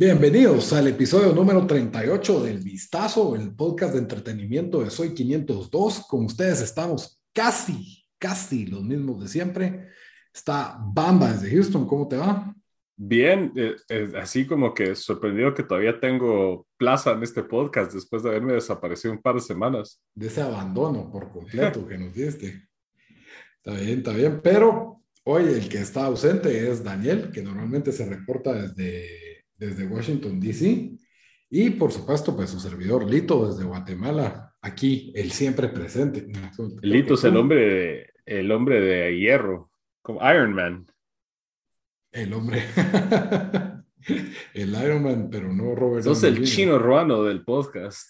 Bienvenidos al episodio número 38 del Vistazo, el podcast de entretenimiento de Soy 502. Con ustedes estamos casi, casi los mismos de siempre. Está Bamba desde Houston, ¿cómo te va? Bien, eh, eh, así como que sorprendido que todavía tengo plaza en este podcast después de haberme desaparecido un par de semanas. De ese abandono por completo que nos diste. Está bien, está bien, pero hoy el que está ausente es Daniel, que normalmente se reporta desde desde Washington, D.C. Y por supuesto, pues su servidor Lito desde Guatemala, aquí, el siempre presente. Lito es el hombre, de, el hombre de hierro, como Iron Man. El hombre. el Iron Man, pero no Robert. Sos el chino ruano del podcast.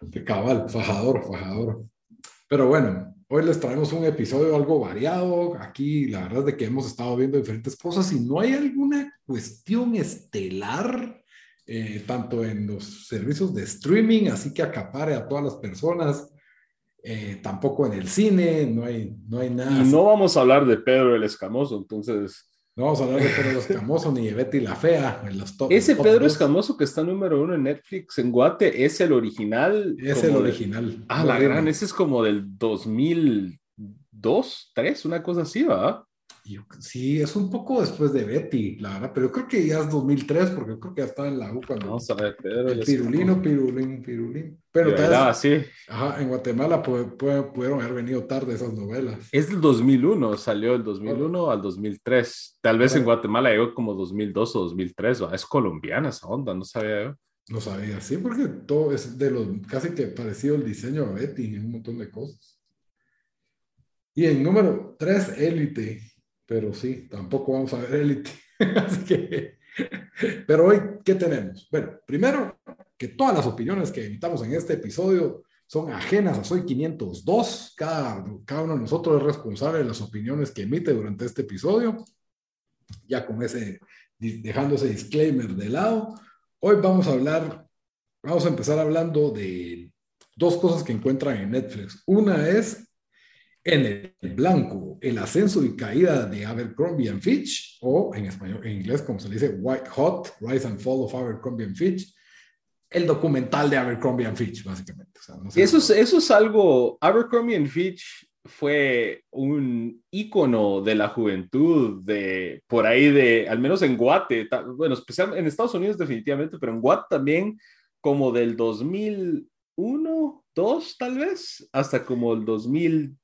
de cabal, fajador, fajador. Pero bueno, Hoy les traemos un episodio algo variado. Aquí la verdad es de que hemos estado viendo diferentes cosas y no hay alguna cuestión estelar, eh, tanto en los servicios de streaming, así que acapare a todas las personas, eh, tampoco en el cine, no hay, no hay nada. Y no vamos a hablar de Pedro el Escamoso, entonces no vamos a hablar de Pedro Escamoso ni de Betty la Fea en los top. Ese Pedro Escamoso que está número uno en Netflix en Guate es el original. Es el original. Ah, la gran, ese es como del 2002, 3, una cosa así, ¿va? Sí, es un poco después de Betty, la verdad, pero yo creo que ya es 2003, porque yo creo que ya estaba en la U cuando. Vamos a ver, Pedro. El pirulino, pirulín, pirulín. Pero tal sí. Ajá, en Guatemala pudieron haber venido tarde esas novelas. Es del 2001, salió del 2001 al 2003. Tal vez en Guatemala llegó como 2002 o 2003, es colombiana esa onda, no sabía yo. No sabía, sí, porque todo es de los casi que parecido el diseño a Betty en un montón de cosas. Y en número 3, Élite pero sí, tampoco vamos a ver élite. Así que, pero hoy, ¿qué tenemos? Bueno, primero, que todas las opiniones que evitamos en este episodio son ajenas a Soy 502. Cada, cada uno de nosotros es responsable de las opiniones que emite durante este episodio. Ya con ese, dejando ese disclaimer de lado, hoy vamos a hablar, vamos a empezar hablando de dos cosas que encuentran en Netflix. Una es en el blanco, el ascenso y caída de Abercrombie and Fitch, o en español, en inglés, como se dice, White Hot, Rise and Fall of Abercrombie and Fitch, el documental de Abercrombie and Fitch, básicamente. eso, es, eso es algo, Abercrombie and Fitch fue un ícono de la juventud, de por ahí de, al menos en Guate, bueno, especialmente en Estados Unidos definitivamente, pero en Guate también, como del 2001, 2 tal vez, hasta como el 2000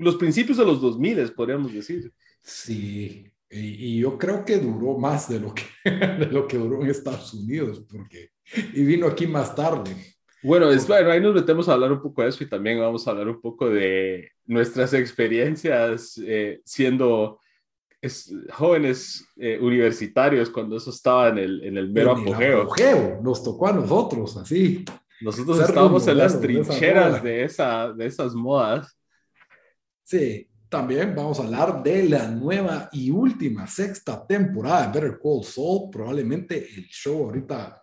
los principios de los 2000, podríamos decir. Sí, y, yo creo que duró más de lo que, de lo que duró en Estados Unidos, porque, y vino aquí más tarde. Bueno, es, bueno, ahí nos metemos a hablar un poco de eso y también vamos a hablar un poco de nuestras experiencias eh, siendo jóvenes eh, universitarios cuando eso estaba en el, en el mero apogeo. apogeo. Nos tocó a nosotros, así. Nosotros estábamos en las trincheras de, esa, de esas modas. Sí, también vamos a hablar de la nueva y última sexta temporada de Better Call Saul, probablemente el show ahorita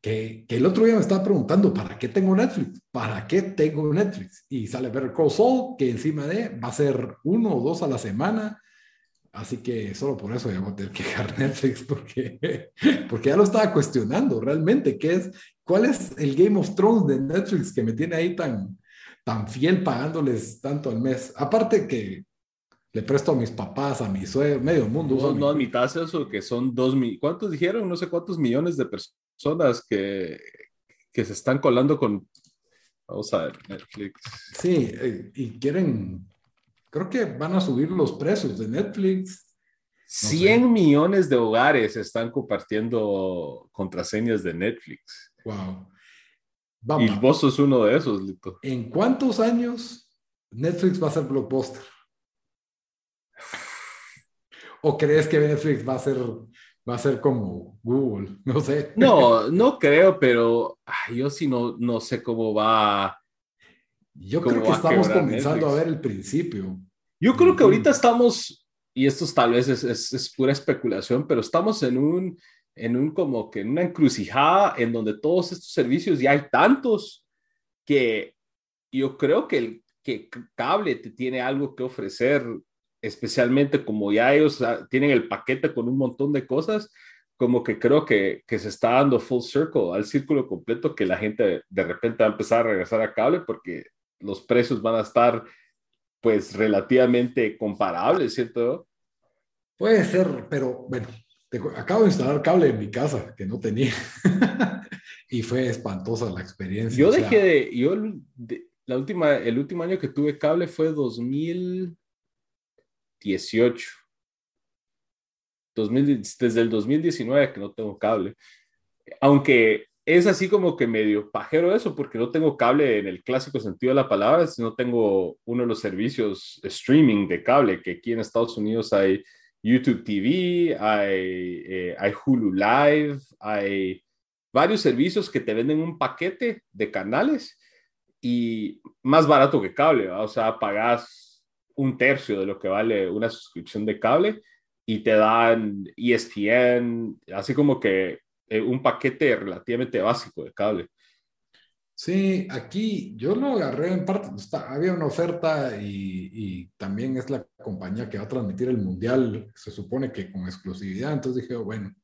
que, que, el otro día me estaba preguntando, ¿para qué tengo Netflix? ¿Para qué tengo Netflix? Y sale Better Call Saul, que encima de va a ser uno o dos a la semana. Así que solo por eso ya voy a tener que dejar Netflix, porque, porque ya lo estaba cuestionando realmente, ¿qué es? ¿Cuál es el Game of Thrones de Netflix que me tiene ahí tan, tan fiel pagándoles tanto al mes. Aparte que le presto a mis papás, a mi suegro, medio mundo. No, no admitas eso, que son dos mil, ¿cuántos dijeron? No sé cuántos millones de personas que, que se están colando con, vamos a ver, Netflix. Sí, eh, y quieren, creo que van a subir los precios de Netflix. 100 millones de hogares están compartiendo contraseñas de Netflix. Wow. Y vos sos uno de esos, Lito. ¿En cuántos años Netflix va a ser blockbuster. ¿O crees que Netflix va a ser, va a ser como Google? No sé. No, no creo, pero yo sí no, no sé cómo va. Yo creo que estamos comenzando a ver el principio. Yo creo que ahorita estamos, y esto tal vez es, es, es, pura especulación, pero estamos en un, en un como que en una encrucijada en donde todos estos servicios ya hay tantos que yo creo que el que cable tiene algo que ofrecer especialmente como ya ellos tienen el paquete con un montón de cosas, como que creo que, que, se está dando full circle, al círculo completo, que la gente de repente va a empezar a regresar a cable porque los precios van a estar pues relativamente comparables, ¿cierto? Puede ser, pero bueno, acabo de instalar cable en mi casa que no tenía y fue espantosa la experiencia. Yo dejé de, yo la última, el último año que tuve cable fue 2000 18. desde el 2019 que no tengo cable. Aunque es así como que medio pajero eso, porque no tengo cable en el clásico sentido de la palabra, no tengo uno de los servicios streaming de cable, que aquí en Estados Unidos hay YouTube TV, hay, eh, hay Hulu Live, hay varios servicios que te venden un paquete de canales y más barato que cable, o sea, pagas un tercio de lo que vale una suscripción de cable y te dan ESPN, así como que eh, un paquete relativamente básico de cable. Sí, aquí yo lo agarré en parte, había una oferta y, también es la compañía que va a transmitir el mundial, se supone que con exclusividad, entonces dije, bueno,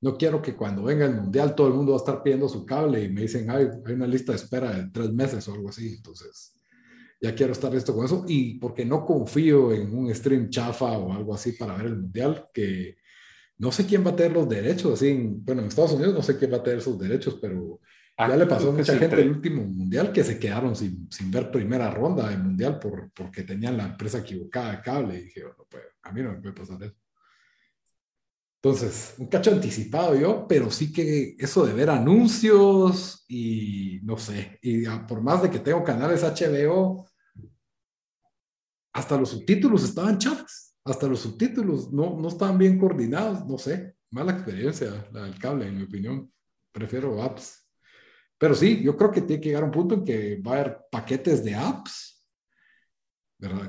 no quiero que cuando venga el mundial todo el mundo va a estar pidiendo su cable y me dicen, hay, hay una lista de espera de tres meses o algo así, entonces ya quiero estar listo con eso y porque no confío en un stream chafa o algo así para ver el mundial, que no sé quién va a tener los derechos, así, bueno, en Estados Unidos no sé quién va a tener sus derechos, pero ya le pasó a mucha gente el último mundial que se quedaron sin, sin ver primera ronda del mundial por, porque tenían la empresa equivocada de cable y dije, bueno, pues a mí no me puede pasar eso. Entonces, un cacho anticipado yo, pero sí que eso de ver anuncios y no sé, y por más de que tengo canales HBO, hasta los subtítulos estaban chafas, hasta los subtítulos no, no estaban bien coordinados, no sé, mala experiencia la del cable, en mi opinión. Prefiero apps. Pero sí, yo creo que tiene que llegar a un punto en que va a haber paquetes de apps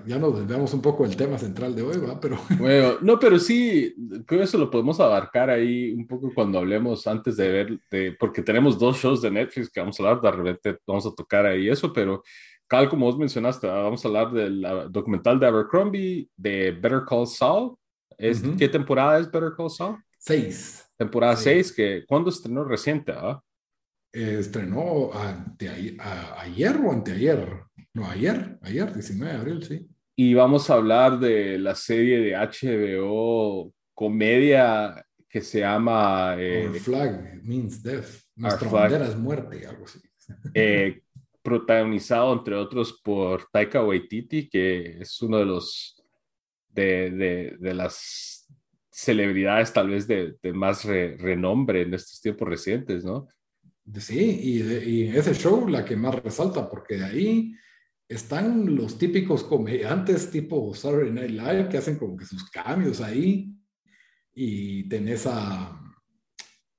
ya nos desviamos un poco del tema central de hoy, ¿va? Pero... Bueno, no, pero sí, creo que eso lo podemos abarcar ahí un poco cuando hablemos antes de ver, de, porque tenemos dos shows de Netflix que vamos a hablar, de repente vamos a tocar ahí eso, pero Cal, como vos mencionaste, vamos a hablar del documental de Abercrombie, de Better Call Saul. Es, ¿Qué temporada es Better Call Saul? Seis. Temporada seis, que ¿cuándo estrenó reciente? Ah? Estrenó ayer o anteayer. No, ayer, ayer, 19 de abril, sí. Y vamos a hablar de la serie de HBO comedia que se llama... Eh, Our flag means death. Nuestra bandera es muerte, algo así. Eh, protagonizado, entre otros, por Taika Waititi, que es uno de los... de, de, de las celebridades tal vez de, de más renombre en estos tiempos recientes, ¿no? Sí, y, y ese show la que más resalta, porque de ahí están los típicos comediantes tipo Saturday Night Live que hacen como que sus cambios ahí y tenés a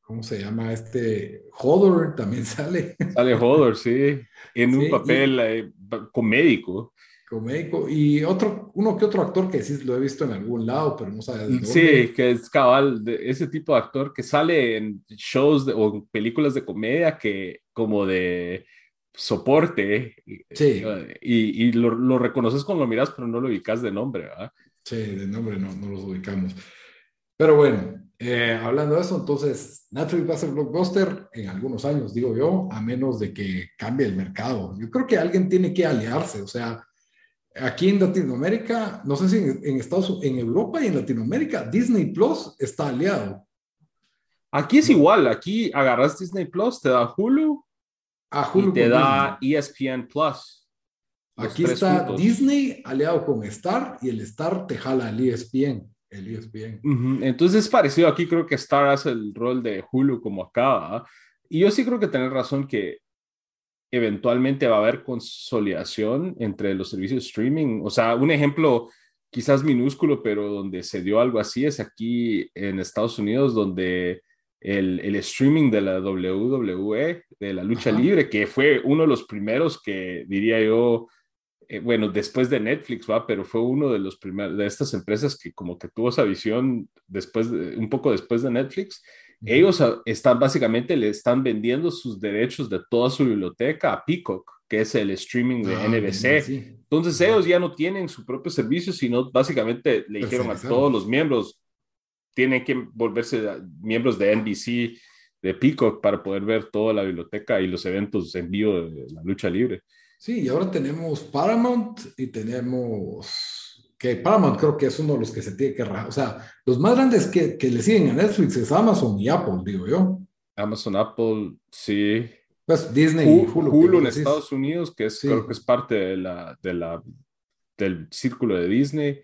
¿cómo se llama este? Hodor también sale. Sale Hodor, sí, en un papel eh, comédico. Comédico. Y otro, uno que otro actor que sí lo he visto en algún lado, pero no sabe dónde. Sí, que es cabal, de ese tipo de actor que sale en shows o películas de comedia que como de soporte. Sí. Y, y lo, lo, reconoces cuando lo miras, pero no lo ubicas de nombre, ¿verdad? Sí, de nombre no, no los ubicamos. Pero bueno, eh, hablando de eso, entonces Netflix va a ser blockbuster en algunos años, digo yo, a menos de que cambie el mercado. Yo creo que alguien tiene que aliarse, o sea, aquí en Latinoamérica, no sé si en, en Estados en Europa y en Latinoamérica, Disney Plus está aliado. Aquí es igual, aquí agarras Disney Plus, te da Hulu, y te da ESPN Plus. Aquí está Disney aliado con Star y el Star te jala el ESPN. El ESPN. Entonces es parecido aquí, creo que Star hace el rol de Hulu como acá. Y yo sí creo que tenés razón que eventualmente va a haber consolidación entre los servicios de streaming. O sea, un ejemplo quizás minúsculo, pero donde se dio algo así es aquí en Estados Unidos, donde el, el streaming de la WWE, de la lucha libre, que fue uno de los primeros que diría yo, eh, bueno, después de Netflix, va, pero fue uno de los primeros de estas empresas que como que tuvo esa visión después, un poco después de Netflix. Ellos están básicamente le están vendiendo sus derechos de toda su biblioteca a Peacock, que es el streaming de ah, NBC. Entonces ellos ya no tienen su propio servicio, sino básicamente le dijeron a todos los miembros, tienen que volverse miembros de NBC, de Peacock, para poder ver toda la biblioteca y los eventos en vivo de la lucha libre. Sí, y ahora tenemos Paramount y tenemos que Paramount creo que es uno de los que se tiene que o sea, los más grandes que, que le siguen a Netflix es Amazon y Apple, digo yo. Amazon, Apple, sí. Pues Disney y Hulu. Hulu en Estados Unidos, que es, creo que es parte de la, de la, del círculo de Disney.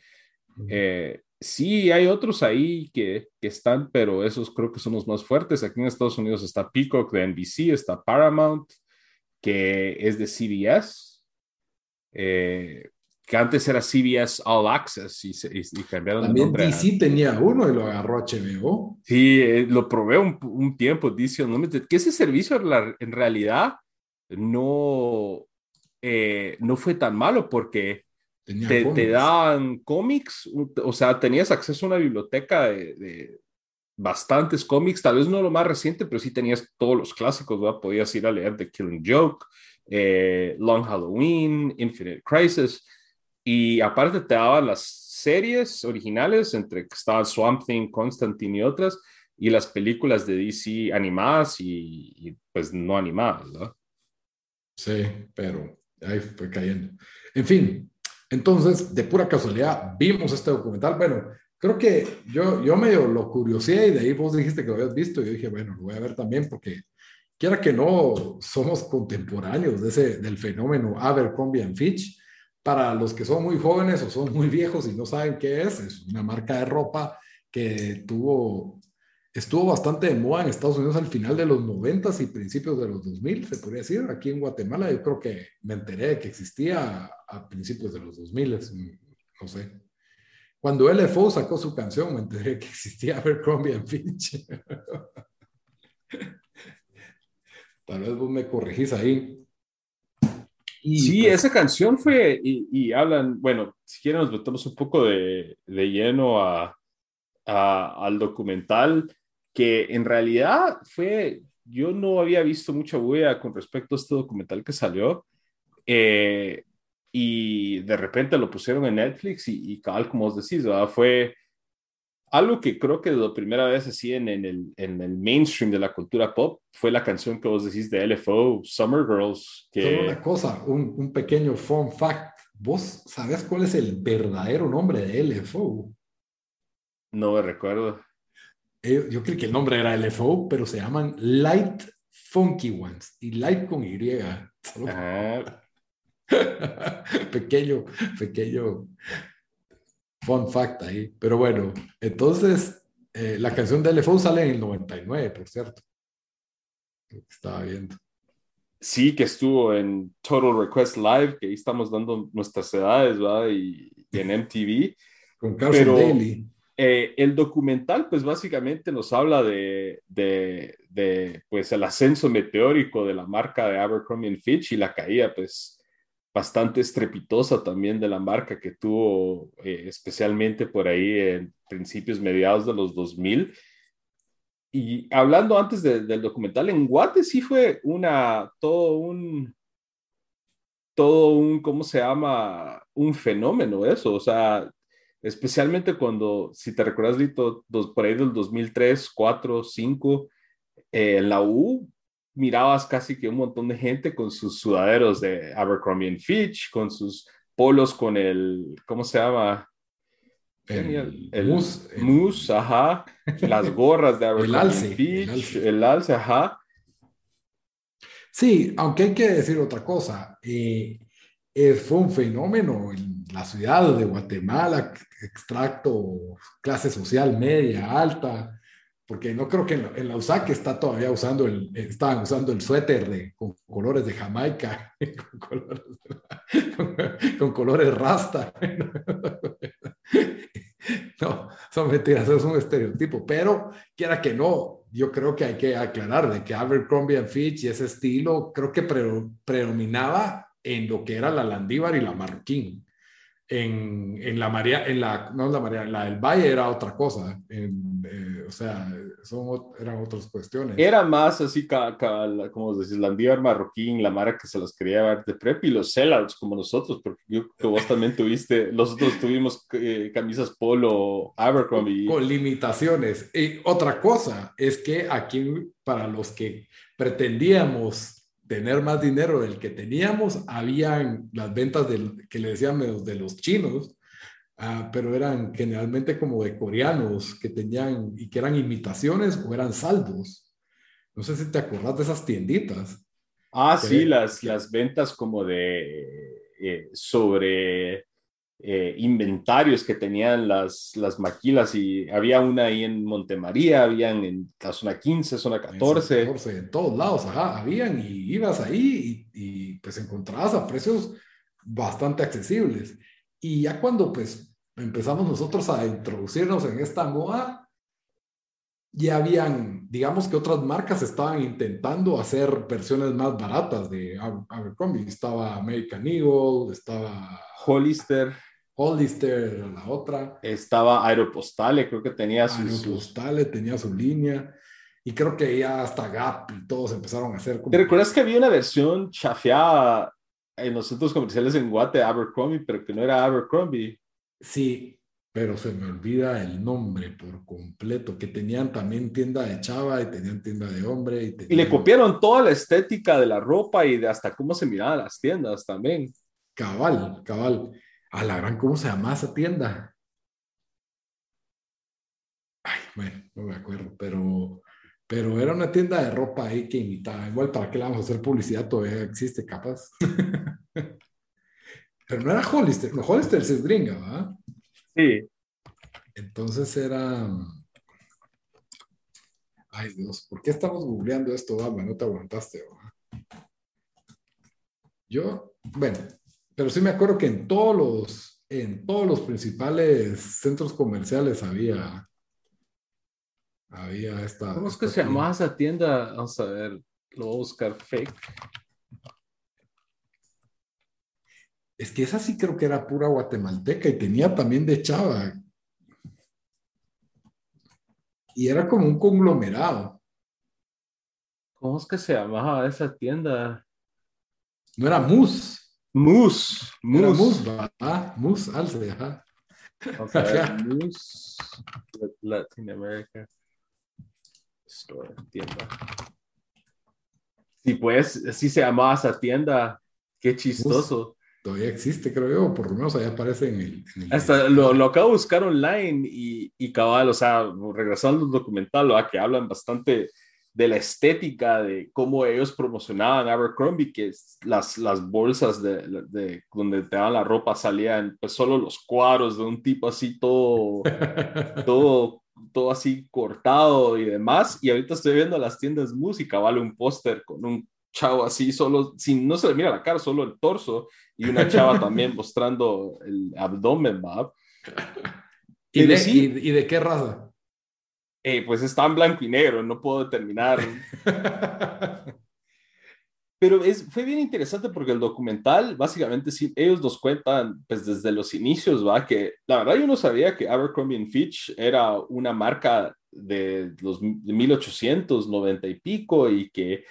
Eh, sí, hay otros ahí que, que, están, pero esos creo que son los más fuertes. Aquí en Estados Unidos está Peacock de NBC, está Paramount, que es de CBS, eh, que antes era CBS All Access y, y, cambiaron También de nombre. DC tenía uno y lo agarró HBO. Sí, eh, lo probé un, un tiempo, DC que ese servicio en realidad no, eh, no fue tan malo porque te, te, daban cómics, o sea, tenías acceso a una biblioteca de, bastantes cómics, tal vez no lo más reciente, pero sí tenías todos los clásicos, ¿verdad? Podías ir a leer The Killing Joke, eh, Long Halloween, Infinite Crisis, y aparte te daban las series originales, entre que estaban Swamp Thing, Constantine y otras, y las películas de DC animadas y, pues no animadas, ¿verdad? Sí, pero ahí fue cayendo. En fin, entonces, de pura casualidad, vimos este documental, bueno, creo que yo, yo medio lo curiosé y de ahí vos dijiste que lo habías visto y yo dije, bueno, lo voy a ver también porque quiera que no, somos contemporáneos de ese, del fenómeno Abercrombie Fitch. Para los que son muy jóvenes o son muy viejos y no saben qué es, es una marca de ropa que tuvo, estuvo bastante de moda en Estados Unidos al final de los 90 y principios de los 2000, se podría decir. Aquí en Guatemala yo creo que me enteré de que existía a principios de los 2000, no sé. Cuando LFO sacó su canción, me enteré que existía Abercrombie Fitch. Tal vez vos me corregís ahí. Sí, pues esa canción fue, y, hablan, bueno, si quieren nos metemos un poco de, de lleno a, al documental, que en realidad fue, yo no había visto mucha bulla con respecto a este documental que salió. Eh, y de repente lo pusieron en Netflix y, y como os decís, fue algo que creo que la primera vez así en, en, el, en, el, mainstream de la cultura pop fue la canción que vos decís de LFO, Summer Girls. Que... Solo una cosa, un, un pequeño fun fact. ¿Vos sabés cuál es el verdadero nombre de LFO? No me recuerdo. Eh, yo creo que el nombre era LFO, pero se llaman Light Funky Ones. Y Light con Y. Ah, pequeño, pequeño fun fact ahí. Pero bueno, entonces eh, la canción de LFO sale en el 99, por cierto. Estaba viendo. Sí, que estuvo en Total Request Live, que ahí estamos dando nuestras edades, ¿verdad? Y, en MTV. Con Carson Daly. Eh, el documental, pues básicamente nos habla de, de, de, pues, el ascenso meteórico de la marca de Abercrombie Fitch y la caída, pues, bastante estrepitosa también de la marca que tuvo eh, especialmente por ahí en principios mediados de los 2000. Y hablando antes del documental, en Guate sí fue una, todo un, todo un, ¿cómo se llama? Un fenómeno eso, o sea, especialmente cuando, si te recuerdas, Lito, por ahí del 2003, 4, 5, en la U mirabas casi que un montón de gente con sus sudaderos de Abercrombie Fitch, con sus polos con el, ¿cómo se llama? El, el mousse, ajá, las gorras de Abercrombie Fitch, el alce. ajá. Sí, aunque hay que decir otra cosa, eh, eh, fue un fenómeno en la ciudad de Guatemala, extracto, clase social media, alta, porque no creo que en la, USAC está todavía usando el, estaban usando el suéter de, con colores de Jamaica, con colores, rasta. No, son mentiras, es un estereotipo, pero quiera que no, yo creo que hay que aclarar de que Abercrombie Fitch y ese estilo creo que predominaba en lo que era la Landívar y la Marroquín en, en, la María, en la, no la María, la del Valle era otra cosa, eh, o sea, son, eran otras cuestiones. Era más así, como decís, la Andívar marroquín, la Mara que se los quería ver de prep y los sellouts como nosotros, porque yo que vos también tuviste, nosotros tuvimos eh, camisas polo Abercrombie. Con limitaciones. Y otra cosa es que aquí, para los que pretendíamos tener más dinero del que teníamos, habían las ventas del, que le decíamos de los chinos, ah, pero eran generalmente como de coreanos que tenían y que eran imitaciones o eran saldos. No sé si te acordás de esas tienditas. Ah, sí, las, las ventas como de eh, sobre eh, inventarios que tenían las, las maquilas y había una ahí en Montemaría, habían en la zona 15, zona 14. En, 14, en todos lados, ajá, habían y ibas ahí y, y, pues encontrabas a precios bastante accesibles. Y ya cuando pues empezamos nosotros a introducirnos en esta moda, ya habían, digamos que otras marcas estaban intentando hacer versiones más baratas de Abercrombie. Estaba American Eagle, estaba Hollister. Hollister era la otra. Estaba Aeropostale, creo que tenía su... Aeropostale tenía su línea. Y creo que ya hasta Gap y todos empezaron a hacer como... ¿Te recuerdas que había una versión chafeada en los centros comerciales en Guate, Abercrombie, pero que no era Abercrombie? Sí, pero se me olvida el nombre por completo, que tenían también tienda de chava y tenían tienda de hombre. Y, y le copiaron toda la estética de la ropa y de hasta cómo se miraban las tiendas también. Cabal, cabal. A la gran, ¿cómo se llama esa tienda? Ay, bueno, no me acuerdo, pero, pero era una tienda de ropa ahí que imitaba. Igual, ¿para qué le vamos a hacer publicidad? Todavía existe, capaz. pero no era Hollister, no, Hollister es gringa, ¿verdad? Sí. Entonces era. Ay, Dios, ¿por qué estamos googleando esto, Dama? No te aguantaste, ¿verdad? Yo, bueno, pero sí me acuerdo que en todos los, en todos los principales centros comerciales había, había esta. ¿Cómo es que se llamaba esa tienda? Vamos a ver, lo voy a buscar fake. Es que esa sí creo que era pura guatemalteca y tenía también de chava. Y era como un conglomerado. ¿Cómo es que se llamaba esa tienda? No era Mus. Moose. Moose. Moose, ¿verdad? Moose Alce, ajá. Moose Latin America Store, tienda. Sí, pues, así se llamaba esa tienda. Qué chistoso. todavía existe, creo yo, por lo menos ahí aparece en el... Hasta lo, lo, acabo de buscar online y, y cabal, o sea, regresando al documental, ¿verdad? que hablan bastante de la estética, de cómo ellos promocionaban Abercrombie, que las, las bolsas de, de, donde te daban la ropa salían pues solo los cuadros de un tipo así todo, todo, todo así cortado y demás. Y ahorita estoy viendo las tiendas música, vale un póster con un chavo así, solo, sin, no se le mira la cara, solo el torso, y una chava también mostrando el abdomen, ¿va? ¿Y, de, y de qué raza? Eh, pues está en blanco y negro, no puedo determinar. Pero es, fue bien interesante porque el documental, básicamente, sí, ellos nos cuentan, pues desde los inicios, va, que la verdad yo no sabía que Abercrombie Fitch era una marca de los de 1890 y pico y que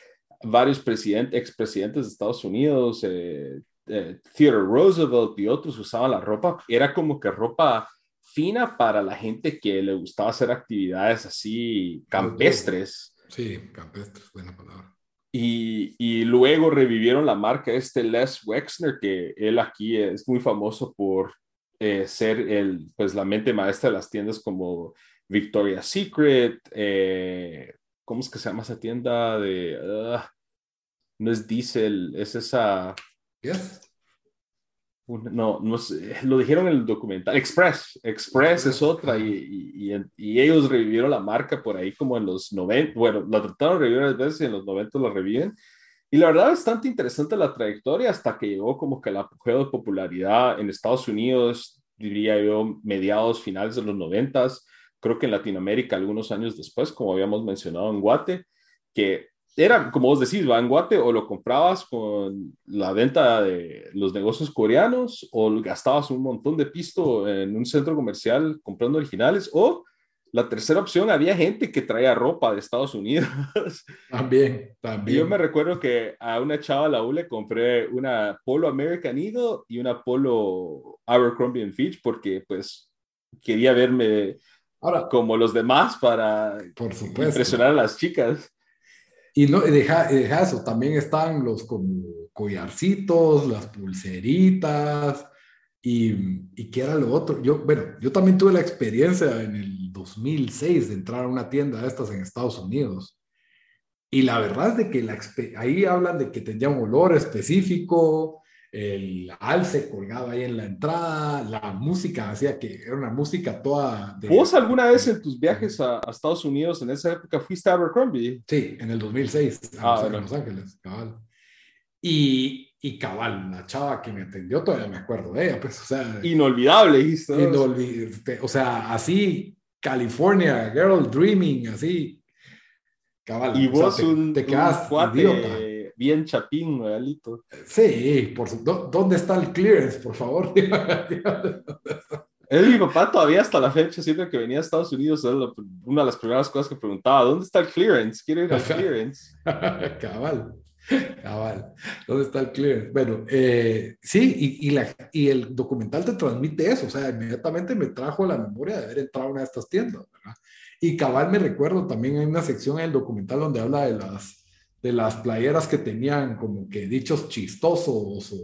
varios presidentes, expresidentes de Estados Unidos, eh, eh, Theodore Roosevelt y otros usaban la ropa. Era como que ropa fina para la gente que le gustaba hacer actividades así campestres. Sí, campestres, buena palabra. Y, y, luego revivieron la marca este Les Wexner, que él aquí es muy famoso por eh, ser el, pues, la mente maestra de las tiendas como Victoria's Secret, eh, ¿cómo es que se llama esa tienda de... Ah, no es Diesel, es esa... no, no sé, lo dijeron en el documental. Express, Express es otra y, y, y, ellos revivieron la marca por ahí como en los 90. Bueno, la trataron de revivir varias veces y en los 90 la reviven. Y la verdad, bastante interesante la trayectoria hasta que llegó como que el apogeo de popularidad en Estados Unidos, diría yo, mediados, finales de los 90. Creo que en Latinoamérica algunos años después, como habíamos mencionado en Guate, que era, como vos decís, va en Guate o lo comprabas con la venta de los negocios coreanos o gastabas un montón de pisto en un centro comercial comprando originales o la tercera opción, había gente que traía ropa de Estados Unidos. También, también. Yo me recuerdo que a una chava la U le compré una Polo American Eagle y una Polo Abercrombie Fitch porque pues quería verme Ahora, como los demás para por impresionar a las chicas. Y no, deja, deja eso, también están los como collarcitos, las pulseritas, y, y qué era lo otro. Yo, bueno, yo también tuve la experiencia en el 2006 de entrar a una tienda de estas en Estados Unidos. Y la verdad es de que la, ahí hablan de que tenía un olor específico, el alce colgado ahí en la entrada, la música, hacía que era una música toda... De, ¿Vos alguna vez en tus viajes a, Estados Unidos en esa época fuiste a Abercrombie? Sí, en el 2006, ah, en Los Ángeles, cabal. Y, y cabal, la chava que me atendió, todavía me acuerdo de ella, pues, o sea... Inolvidable, Inolvidable, o sea, así, California, Girl Dreaming, así, cabal. Y vos un, te quedas idiota bien chapín, realito. Sí, por ¿dónde está el clearance, por favor? Es mi papá todavía hasta la fecha, siempre que venía a Estados Unidos, una de las primeras cosas que preguntaba, ¿dónde está el clearance? Quiero ir al clearance. Cabal, cabal, ¿dónde está el clearance? Bueno, eh, sí, y, y, la, y, el documental te transmite eso, o sea, inmediatamente me trajo la memoria de haber entrado a una de estas tiendas, ¿verdad? Y cabal me recuerdo, también hay una sección en el documental donde habla de las de las playeras que tenían como que dichos chistosos o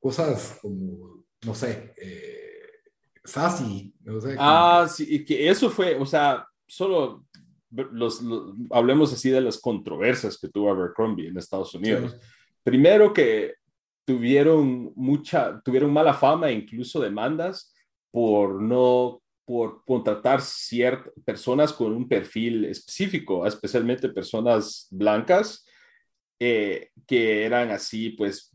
cosas como, no sé, eh, sassy. No sé, ah, sí, y que eso fue, o sea, solo los, hablemos así de las controversias que tuvo Abercrombie en Estados Unidos. Primero que tuvieron mucha, tuvieron mala fama e incluso demandas por no por contratar ciertas personas con un perfil específico, especialmente personas blancas, eh, que eran así, pues,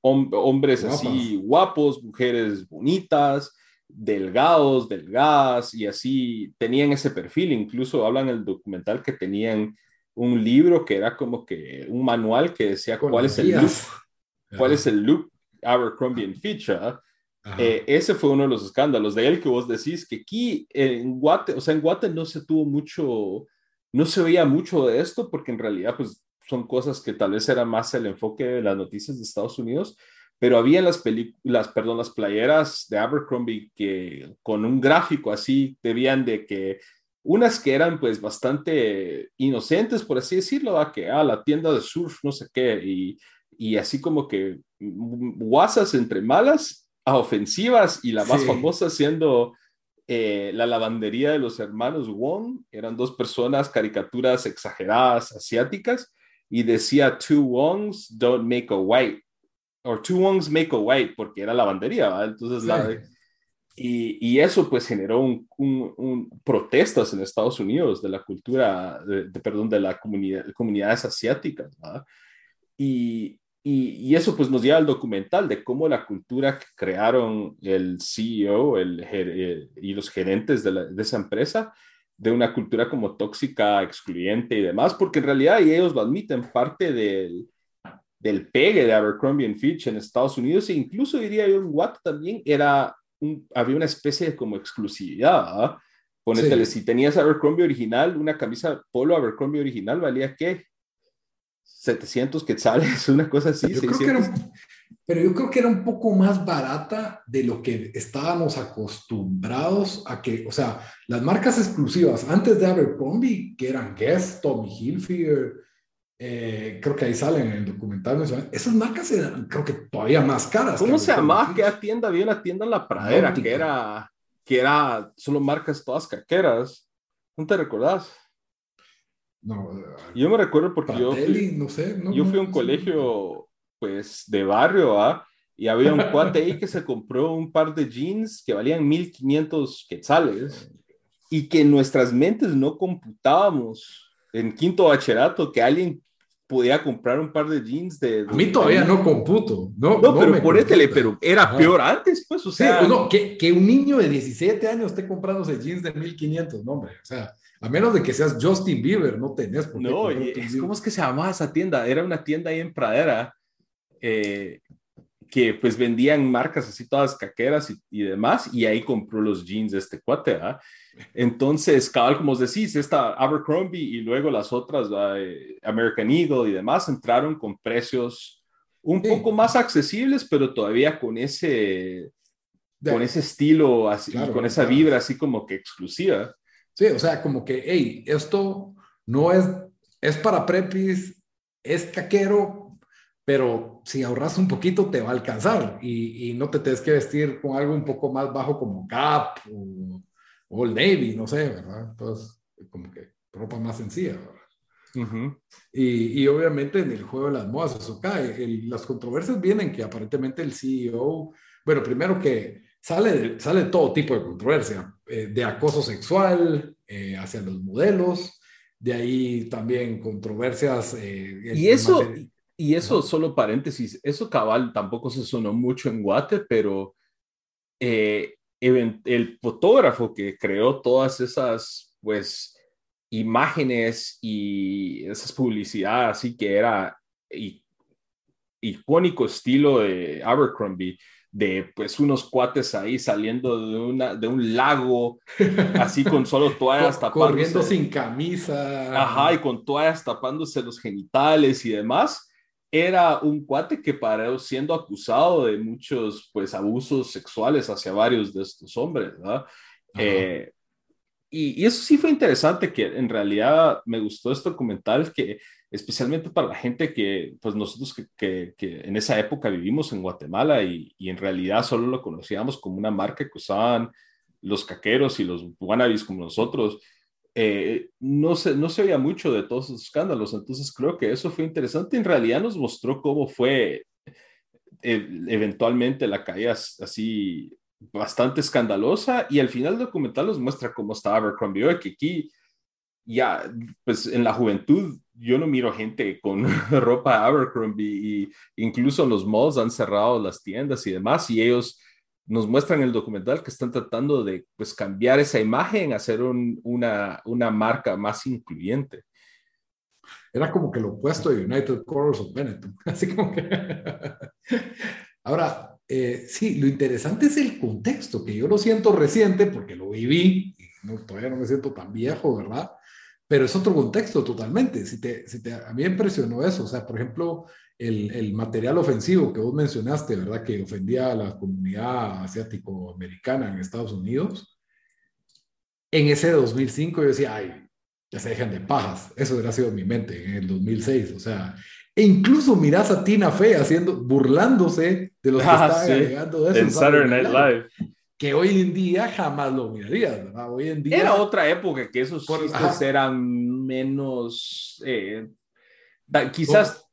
hombres así guapos, mujeres bonitas, delgados, delgadas, y así tenían ese perfil. Incluso hablan en el documental que tenían un libro que era como que un manual que decía cuál es el look, cuál es el look Abercrombie Fitch, eh, ese fue uno de los escándalos. De él que vos decís que aquí en Guate, o sea, en Guate no se tuvo mucho, no se veía mucho de esto porque en realidad pues son cosas que tal vez era más el enfoque de las noticias de Estados Unidos, pero había las películas, perdón, las playeras de Abercrombie que con un gráfico así debían de que unas que eran pues bastante inocentes, por así decirlo, a que, ah, la tienda de surf, no sé qué, y, y así como que guasas entre malas a ofensivas y la más famosa siendo eh, la lavandería de los hermanos Wong. Eran dos personas, caricaturas exageradas asiáticas y decía two Wongs don't make a white o two Wongs make a white porque era lavandería, ¿va? Entonces la... Y, y, eso pues generó un, un, protestas en Estados Unidos de la cultura, de, perdón, de la comunidad, comunidades asiáticas. ¿va? Y, y, eso pues nos lleva al documental de cómo la cultura que crearon el CEO el, eh, y los gerentes de, de, esa empresa, de una cultura como tóxica, excluyente y demás, porque en realidad y ellos lo admiten, parte del, del pegue de Abercrombie Fitch en Estados Unidos e incluso diría yo en Watt también era un, había una especie de como exclusividad. Ponete, si tenías Abercrombie original, una camisa polo Abercrombie original valía qué? 700 quetzales, una cosa así. pero yo creo que era un poco más barata de lo que estábamos acostumbrados a que, o sea, las marcas exclusivas antes de Abercrombie, que eran Guess, Tommy Hilfiger, eh, creo que ahí salen en el documental, esas marcas eran, creo que todavía más caras. ¿Cómo se llamaba? ¿Qué tienda había una tienda en la pradera que era, que era solo marcas todas caqueras? ¿No te recordás? No, yo me recuerdo porque yo fui, no sé, yo fui a un colegio pues de barrio, ¿ah? y había un cuate ahí que se compró un par de jeans que valían 1500 quetzales y que en nuestras mentes no computábamos en quinto bachillerato que alguien podía comprar un par de jeans de... a mí todavía no computo. No, no, pero por étele, pero era peor antes, pues, o sea... Sí, no, que, que, un niño de 17 años esté comprándose jeans de 1500, no, hombre, o sea, a menos de que seas Justin Bieber, no tenés por qué. No, es, ¿cómo es que se llamaba esa tienda? Era una tienda ahí en Pradera, eh, que pues vendían marcas así todas caqueras y, demás, y ahí compró los jeans de este cuate, ¿ah? Entonces, cabal, como os decís, esta Abercrombie y luego las otras, eh, American Eagle y demás, entraron con precios un poco más accesibles, pero todavía con ese, con ese estilo, así, con esa vibra así como que exclusiva. Sí, o sea, como que, hey, esto no es, es para prepis, es caquero, pero si ahorras un poquito te va a alcanzar y, y, no te tienes que vestir con algo un poco más bajo como Gap o Old Navy, no sé, ¿verdad? Entonces, como que ropa más sencilla, ¿verdad? y, y, obviamente en el juego de las modas eso cae. las controversias vienen que aparentemente el CEO, bueno, primero que sale, sale todo tipo de controversia, eh, de acoso sexual eh, hacia los modelos, de ahí también controversias. Eh, y eso, y eso, solo paréntesis, eso cabal tampoco se sonó mucho en Guate, pero el fotógrafo que creó todas esas, pues, imágenes y esas publicidades, así que era icónico estilo de Abercrombie, de pues unos cuates ahí saliendo de, una, de un lago, así con solo toallas tapándose. Corriendo sin camisa. Ajá, y con toallas tapándose los genitales y demás era un cuate que paró siendo acusado de muchos pues abusos sexuales hacia varios de estos hombres, ¿verdad? Eh, y, eso sí fue interesante, que en realidad me gustó este documental, que especialmente para la gente que, pues nosotros que, que, en esa época vivimos en Guatemala y, y, en realidad solo lo conocíamos como una marca que usaban los caqueros y los wannabes como nosotros, eh, no, se, no se veía mucho de todos esos escándalos, entonces creo que eso fue interesante. En realidad nos mostró cómo fue eh, eventualmente la caída así bastante escandalosa y al final el documental nos muestra cómo estaba Abercrombie que aquí ya, pues en la juventud yo no miro gente con ropa Abercrombie y incluso los malls han cerrado las tiendas y demás y ellos nos muestran en el documental que están tratando de pues, cambiar esa imagen, hacer una, una marca más incluyente. Era como que lo opuesto de United Colors of Benetton. Así como que... Ahora, eh, sí, lo interesante es el contexto, que yo lo siento reciente porque lo viví, no, todavía no me siento tan viejo, ¿verdad? Pero es otro contexto totalmente. Si te, si te, a mí me impresionó eso. O sea, por ejemplo, el, material ofensivo que vos mencionaste, ¿verdad? Que ofendía a la comunidad asiático-americana en Estados Unidos. En ese 2005 yo decía, ay, ya se dejan de pajas. Eso hubiera sido mi mente en el 2006. O sea, e incluso mirás a Tina Fey haciendo, burlándose de los que ah, estaban agregando eso. En Saturday Night Live. Que hoy en día jamás lo mirarías, ¿verdad? Hoy en día. Era otra época que esos chistes eran menos. Eh, quizás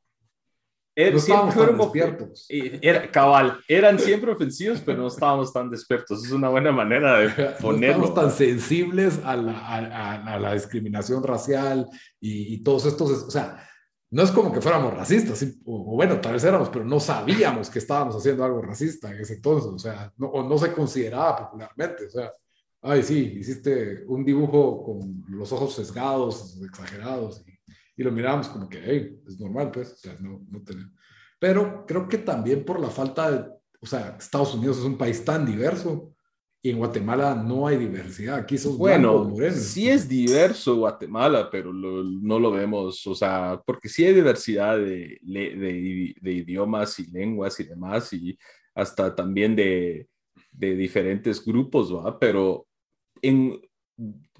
no estábamos tan despiertos. Era, cabal, eran siempre ofensivos, pero no estábamos tan despiertos. Es una buena manera de ponerlo. No estábamos tan sensibles a la, a, la discriminación racial y, todos estos. O sea, no es como que fuéramos racistas, o, bueno, tal vez éramos, pero no sabíamos que estábamos haciendo algo racista en ese entonces. O sea, no, o no se consideraba popularmente. O sea, ay, sí, hiciste un dibujo con los ojos sesgados, exagerados. Y, y lo mirábamos como que, hey, es normal, pues, o sea, no, no tenemos. Pero creo que también por la falta de, o sea, Estados Unidos es un país tan diverso y en Guatemala no hay diversidad. Aquí sos bueno, sí es diverso Guatemala, pero no lo vemos, o sea, porque sí hay diversidad de, de, de, idiomas y lenguas y demás, y hasta también de, de diferentes grupos, ¿va? Pero en,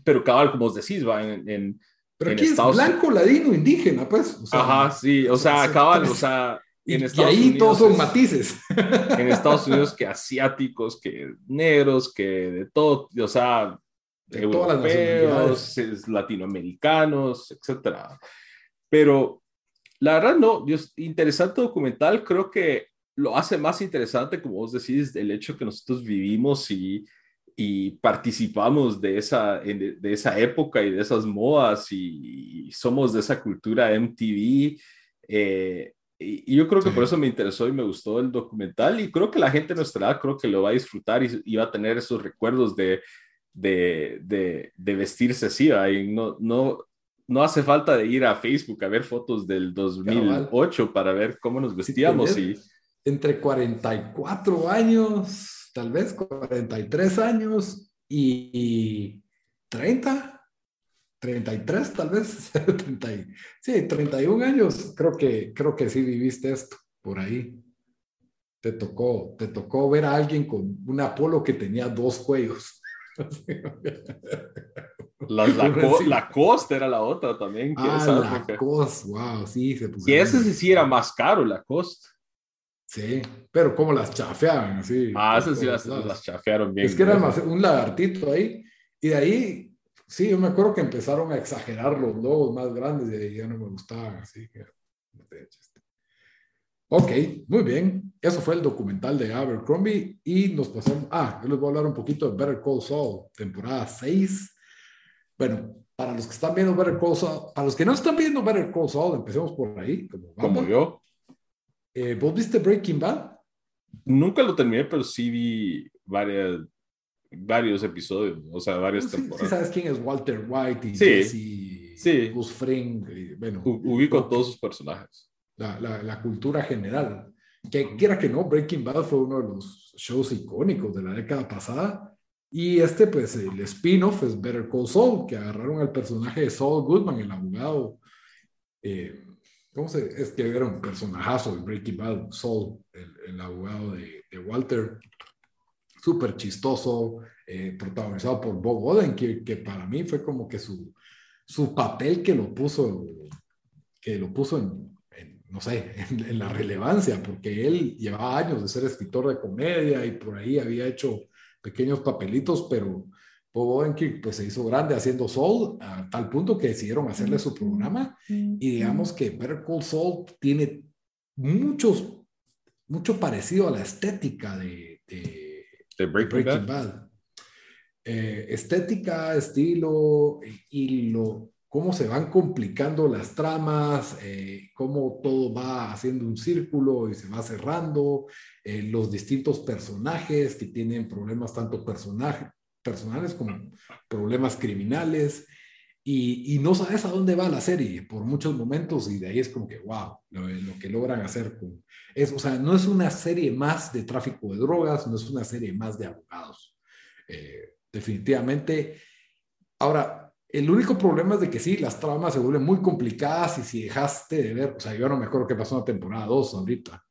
pero cabal, como os decís, va, en pero aquí es blanco, ladino, indígena, pues. Ajá, sí, o sea, cabal, o sea, y, en Estados y ahí todos son matices. En Estados Unidos que asiáticos, que negros, que de todo, o sea, europeos, latinoamericanos, etcétera. Pero la verdad no, interesante documental, creo que lo hace más interesante, como vos decís, el hecho que nosotros vivimos y, y participamos de esa, de, esa época y de esas modas y, somos de esa cultura MTV. Eh, y, yo creo que por eso me interesó y me gustó el documental y creo que la gente de nuestra edad creo que lo va a disfrutar y, va a tener esos recuerdos de, de, de, vestirse así. Y no, no, no hace falta de ir a Facebook a ver fotos del 2008 para ver cómo nos vestíamos. y... Entre 44 años, tal vez 43 años y 30, 33 tal vez, 30, sí, 31 años, creo que, creo que sí viviste esto por ahí. Te tocó, te tocó ver a alguien con un Apolo que tenía dos cuellos. La, la, Costa era la otra también. ah, la Costa, wow, sí. Se y ese sí era más caro, la Costa. Sí, pero como las chafeaban, así. Ah, esas sí las, las, chafearon bien. Es que era un lagartito ahí. Y de ahí, sí, yo me acuerdo que empezaron a exagerar los logos más grandes y ya no me gustaban, así que. Ok, muy bien. Eso fue el documental de Abercrombie y nos pasamos. Ah, yo les voy a hablar un poquito de Better Call Saul, temporada 6. Bueno, para los que están viendo Better Call Saul, para los que no están viendo Better Call Saul, empecemos por ahí. Como, como yo. Eh, ¿Vos viste Breaking Bad? Nunca lo terminé, pero sí vi varias, varios episodios, o sea, varias temporadas. Sí, sabes quién es Walter White y sí, Jesse, sí. Gus Fring, bueno. Ubico todos sus personajes la, cultura general. Que quiera que no, Breaking Bad fue uno de los shows icónicos de la década pasada. Y este, pues, el spin-off es Better Call Saul, que agarraron al personaje de Saul Goodman, el abogado. Eh, ¿Cómo se Es que era un personajazo de Breaking Bad, Saul, el, abogado de, Walter. Súper chistoso, eh, protagonizado por Bob Oden, que, para mí fue como que su, su papel que lo puso, que lo puso en, no sé, en, la relevancia, porque él llevaba años de ser escritor de comedia y por ahí había hecho pequeños papelitos, pero Bob Odenkirk pues se hizo grande haciendo Soul a tal punto que decidieron hacerle su programa. Y digamos que Better Call Saul tiene muchos, mucho parecido a la estética de, Breaking, Bad. Eh, estética, estilo y lo, cómo se van complicando las tramas, eh, cómo todo va haciendo un círculo y se va cerrando, eh, los distintos personajes que tienen problemas tanto personales como problemas criminales, y, no sabes a dónde va la serie por muchos momentos y de ahí es como que, wow, lo, que logran hacer con... Es, o sea, no es una serie más de tráfico de drogas, no es una serie más de abogados. Eh, definitivamente. Ahora, el único problema es de que sí, las tramas se vuelven muy complicadas y si dejaste de ver, o sea, yo no me acuerdo qué pasó en la temporada 2 ahorita.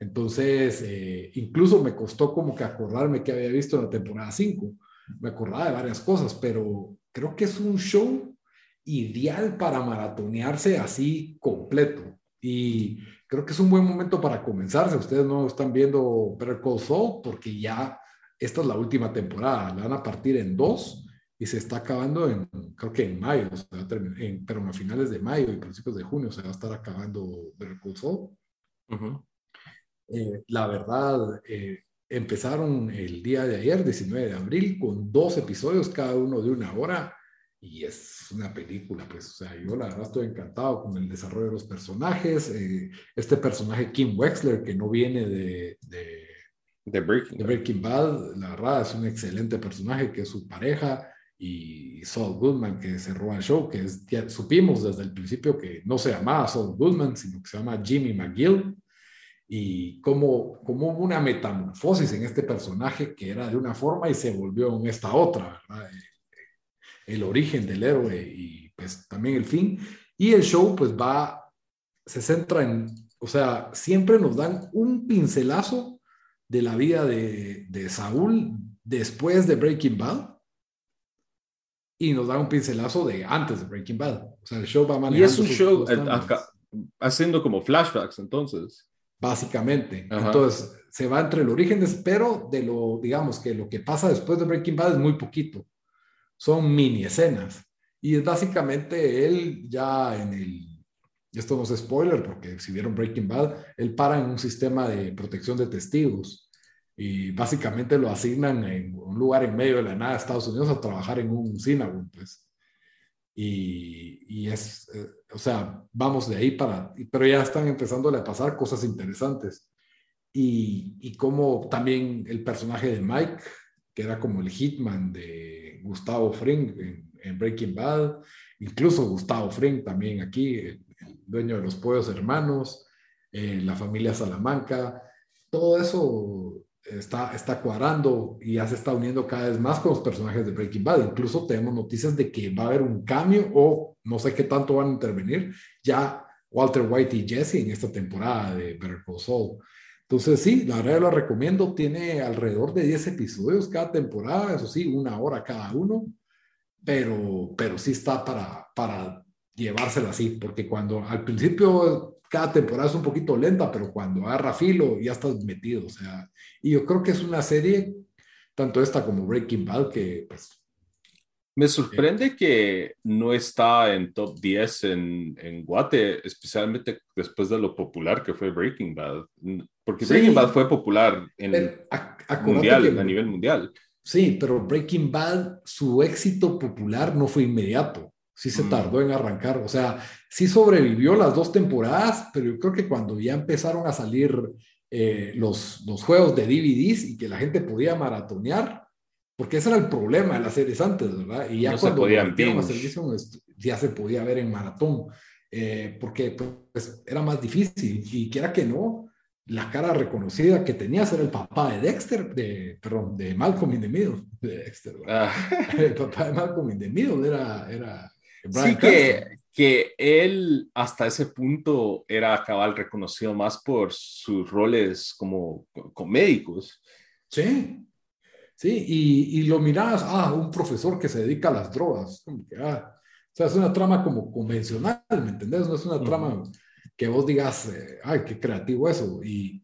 Entonces, eh, incluso me costó como que acordarme que había visto en la temporada 5. Me acordaba de varias cosas, pero creo que es un show ideal para maratonearse así completo. Y creo que es un buen momento para comenzar. Si ustedes no están viendo Better Call Saul, porque ya esta es la última temporada. La van a partir en dos y se está acabando en, creo que en mayo, pero a finales de mayo y principios de junio se va a estar acabando Better Call eh, la verdad, eh, empezaron el día de ayer, 19 de abril, con dos episodios, cada uno de una hora, y es una película, pues, o sea, yo la verdad estoy encantado con el desarrollo de los personajes, eh, este personaje Kim Wexler, que no viene de, de, de, Breaking, de Breaking Bad, la verdad es un excelente personaje, que es su pareja, y Saul Goodman que cerró el show, que es, ya supimos desde el principio que no se llamaba Saul Goodman, sino que se llama Jimmy McGill, y cómo, cómo hubo una metamorfosis en este personaje que era de una forma y se volvió en esta otra, El, origen del héroe y pues también el fin. Y el show pues va, se centra en, o sea, siempre nos dan un pincelazo de la vida de, de Saúl después de Breaking Bad y nos da un pincelazo de antes de Breaking Bad. O sea, el show va manejando. Y es un show haciendo como flashbacks, entonces. Básicamente. Entonces, se va entre el origen, de, pero de lo, digamos que lo que pasa después de Breaking Bad es muy poquito. Son mini escenas. Y es básicamente él ya en el, esto no es spoiler, porque si vieron Breaking Bad, él para en un sistema de protección de testigos y básicamente lo asignan en un lugar en medio de la nada de Estados Unidos a trabajar en un synagogue, pues. Y, es, eh, o sea, vamos de ahí para, pero ya están empezando a pasar cosas interesantes. Y, y como también el personaje de Mike, que era como el hitman de Gustavo Fring en, en Breaking Bad, incluso Gustavo Fring también aquí, el, dueño de los Pollos Hermanos, eh, la familia Salamanca, todo eso está, está cuadrando y ya se está uniendo cada vez más con los personajes de Breaking Bad. Incluso tenemos noticias de que va a haber un cambio o no sé qué tanto van a intervenir ya Walter White y Jesse en esta temporada de Better Call Saul. Entonces, sí, la verdad lo recomiendo. Tiene alrededor de 10 episodios cada temporada, eso sí, una hora cada uno, pero, pero sí está para, para llevársela así, porque cuando al principio cada temporada es un poquito lenta, pero cuando agarra filo ya estás metido, o sea, y yo creo que es una serie, tanto esta como Breaking Bad, que pues... Me sorprende que no está en top 10 en, en Guate, especialmente después de lo popular que fue Breaking Bad, porque Breaking Bad fue popular en el mundial, a nivel mundial. Sí, pero Breaking Bad, su éxito popular no fue inmediato sí se mm. tardó en arrancar, o sea, sí sobrevivió las dos temporadas, pero yo creo que cuando ya empezaron a salir eh, los, los juegos de DVDs y que la gente podía maratonear, porque ese era el problema de las series antes, ¿verdad? Y ya cuando se servicio, ya se podía ver en maratón, eh, porque pues, era más difícil y quiera que no, la cara reconocida que tenías era el papá de Dexter, de, perdón, de Malcolm in the Middle, de Dexter. Ah. El papá de Malcolm in the Middle era, era sí, que, que él hasta ese punto era cabal reconocido más por sus roles como, como médicos. Sí, sí, y, y, lo mirabas, ah, un profesor que se dedica a las drogas. Como que, ah, o sea, es una trama como convencional, ¿me entendés? No es una trama que vos digas, eh, ay, qué creativo eso. Y,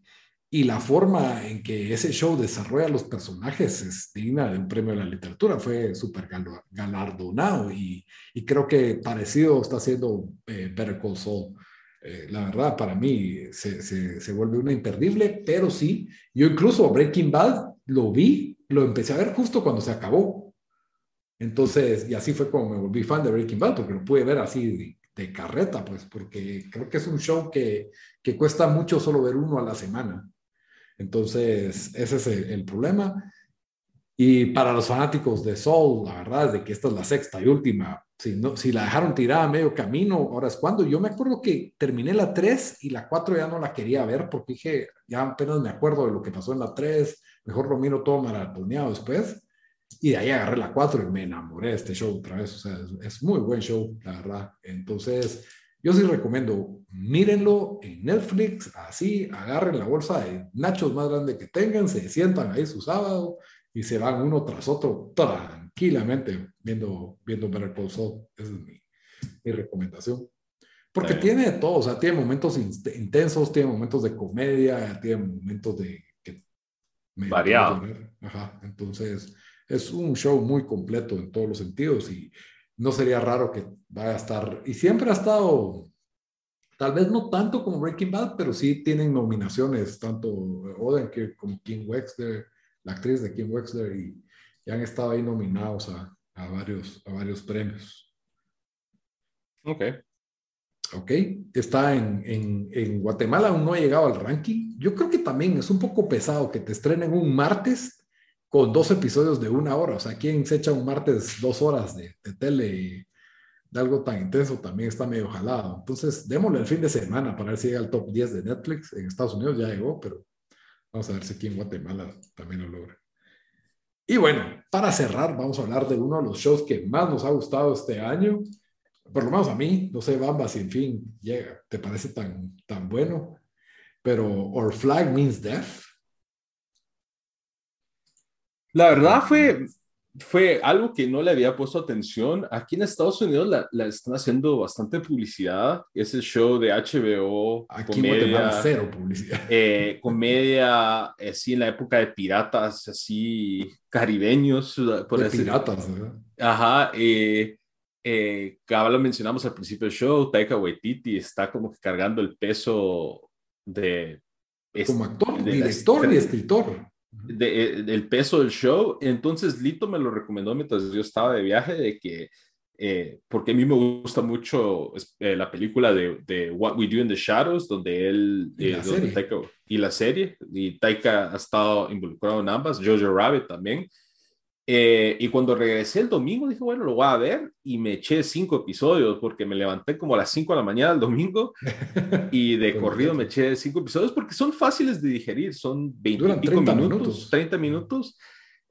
y la forma en que ese show desarrolla los personajes es digna de un premio de la literatura. Fue súper galardonado y, y, creo que parecido está haciendo eh, Better Call Saul. Eh, la verdad, para mí se, se, se, vuelve una imperdible, pero sí, yo incluso Breaking Bad lo vi, lo empecé a ver justo cuando se acabó. Entonces, y así fue como me volví fan de Breaking Bad, porque lo pude ver así de, de carreta, pues, porque creo que es un show que, que cuesta mucho solo ver uno a la semana. Entonces, ese es el, problema. Y para los fanáticos de Soul, la verdad es de que esta es la sexta y última. Si, no, si la dejaron tirada a medio camino, ahora es cuando. Yo me acuerdo que terminé la 3 y la 4 ya no la quería ver porque dije, ya apenas me acuerdo de lo que pasó en la 3, mejor lo miro todo maratoneado después. Y de ahí agarré la 4 y me enamoré de este show otra vez. O sea, es, es muy buen show, la verdad. Entonces, yo sí recomiendo, mírenlo en Netflix, así, agarren la bolsa de nachos más grande que tengan, se sientan ahí su sábado y se van uno tras otro tranquilamente viendo, viendo Better Call Saul. Esa es mi, mi recomendación. Porque tiene de todo, o sea, tiene momentos intensos, tiene momentos de comedia, tiene momentos de... Que Variado. Ajá, entonces es un show muy completo en todos los sentidos y no sería raro que vaya a estar, y siempre ha estado, tal vez no tanto como Breaking Bad, pero sí tienen nominaciones, tanto Odenkirk como Kim Wexler, la actriz de Kim Wexler, y, han estado ahí nominados a, a, varios, a varios premios. Ok. Ok, está en, en, en, Guatemala, aún no ha llegado al ranking. Yo creo que también es un poco pesado que te estrenen un martes con dos episodios de una hora. O sea, ¿quién se echa un martes dos horas de, tele de algo tan intenso? También está medio jalado. Entonces, démosle el fin de semana para ver si llega al top 10 de Netflix. En Estados Unidos ya llegó, pero vamos a ver si aquí en Guatemala también lo logra. Y bueno, para cerrar, vamos a hablar de uno de los shows que más nos ha gustado este año. Por lo menos a mí, no sé, Bamba, si en fin llega, te parece tan, tan bueno. Pero Our Flag Means Death la verdad fue, fue algo que no le había puesto atención. Aquí en Estados Unidos la, la están haciendo bastante publicidad. Ese show de HBO, Aquí comedia, cero publicidad. Eh, comedia, así en la época de piratas, así caribeños. Por de piratas, ¿verdad? Ajá. Eh, eh, lo mencionamos al principio del show, Taika Waititi está como que cargando el peso de... Como actor, director y escritor. De, eh, del peso del show. Entonces Lito me lo recomendó mientras yo estaba de viaje, de que eh, porque a mí me gusta mucho eh, la película de, de, What We Do in the Shadows, donde él y, la donde Taika, y la serie, y Taika ha estado involucrado en ambas, Jojo Rabbit también. Eh, y cuando regresé el domingo dije, bueno, lo voy a ver y me eché cinco episodios porque me levanté como a las cinco de la mañana el domingo y de corrido me eché cinco episodios porque son fáciles de digerir, son 20 minutos, minutos, 30 minutos.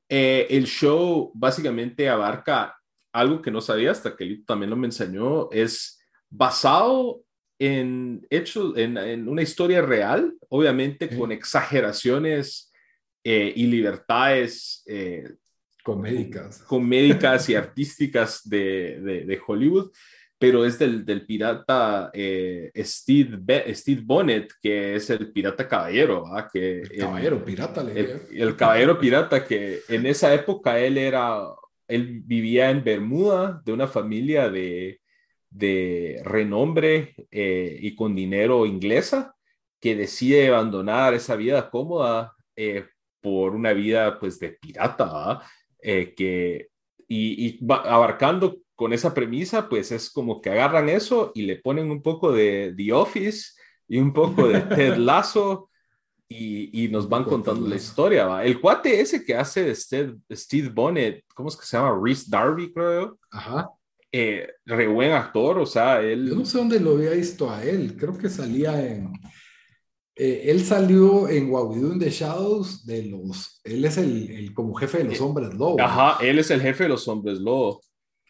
el show básicamente abarca algo que no sabía hasta que él también lo me enseñó, es basado en hechos, en, una historia real, obviamente con exageraciones eh, y libertades eh, comédicas. comédicas y artísticas de, de, Hollywood, pero es del, del pirata eh, Steve, Steve Bonnet, que es el pirata caballero. Que el caballero pirata, el, el caballero pirata, que en esa época él era él vivía en Bermuda de una familia de, renombre eh, y con dinero inglesa que decide abandonar esa vida cómoda eh, por una vida pues de pirata, eh, que, y, abarcando con esa premisa, pues es como que agarran eso y le ponen un poco de The Office y un poco de Ted Lasso y, nos van contando la historia. ¿va? El cuate ese que hace Steve, Steve Bonnet, ¿cómo es que se llama? Reese Darby, creo. Ajá. Eh, re buen actor, o sea, él... Yo no sé dónde lo había visto a él, creo que salía en... Eh, él salió en What We Do in the Shadows de los... Él es el, el como jefe de los eh, hombres lobo. Ajá, él es el jefe de los hombres lobo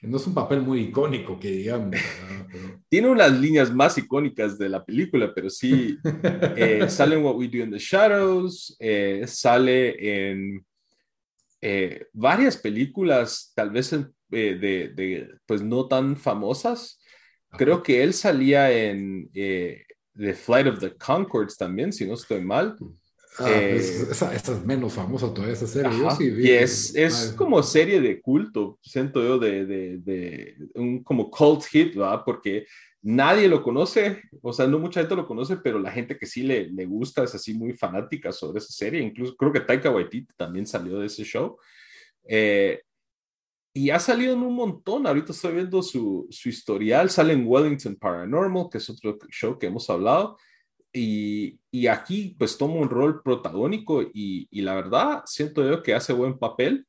no es un papel muy icónico, que digamos. Tiene unas líneas más icónicas de la película, pero sí, eh, sale en What We Do in the Shadows, eh, sale en eh, varias películas, tal vez de, pues no tan famosas. Creo que él salía en The Flight of the Concords también, si no estoy mal. Ah, pues, eh, esa, es menos famosa todavía, esa serie. y es, es como serie de culto, siento yo, de, de, de, un como cult hit, ¿verdad? Porque nadie lo conoce, o sea, no mucha gente lo conoce, pero la gente que sí le, le gusta es así muy fanática sobre esa serie. Incluso creo que Taika Waititi también salió de ese show. Eh, y ha salido en un montón. Ahorita estoy viendo su, su historial. Sale en Wellington Paranormal, que es otro show que hemos hablado. Y, y, aquí pues toma un rol protagónico y, y, la verdad siento yo que hace buen papel.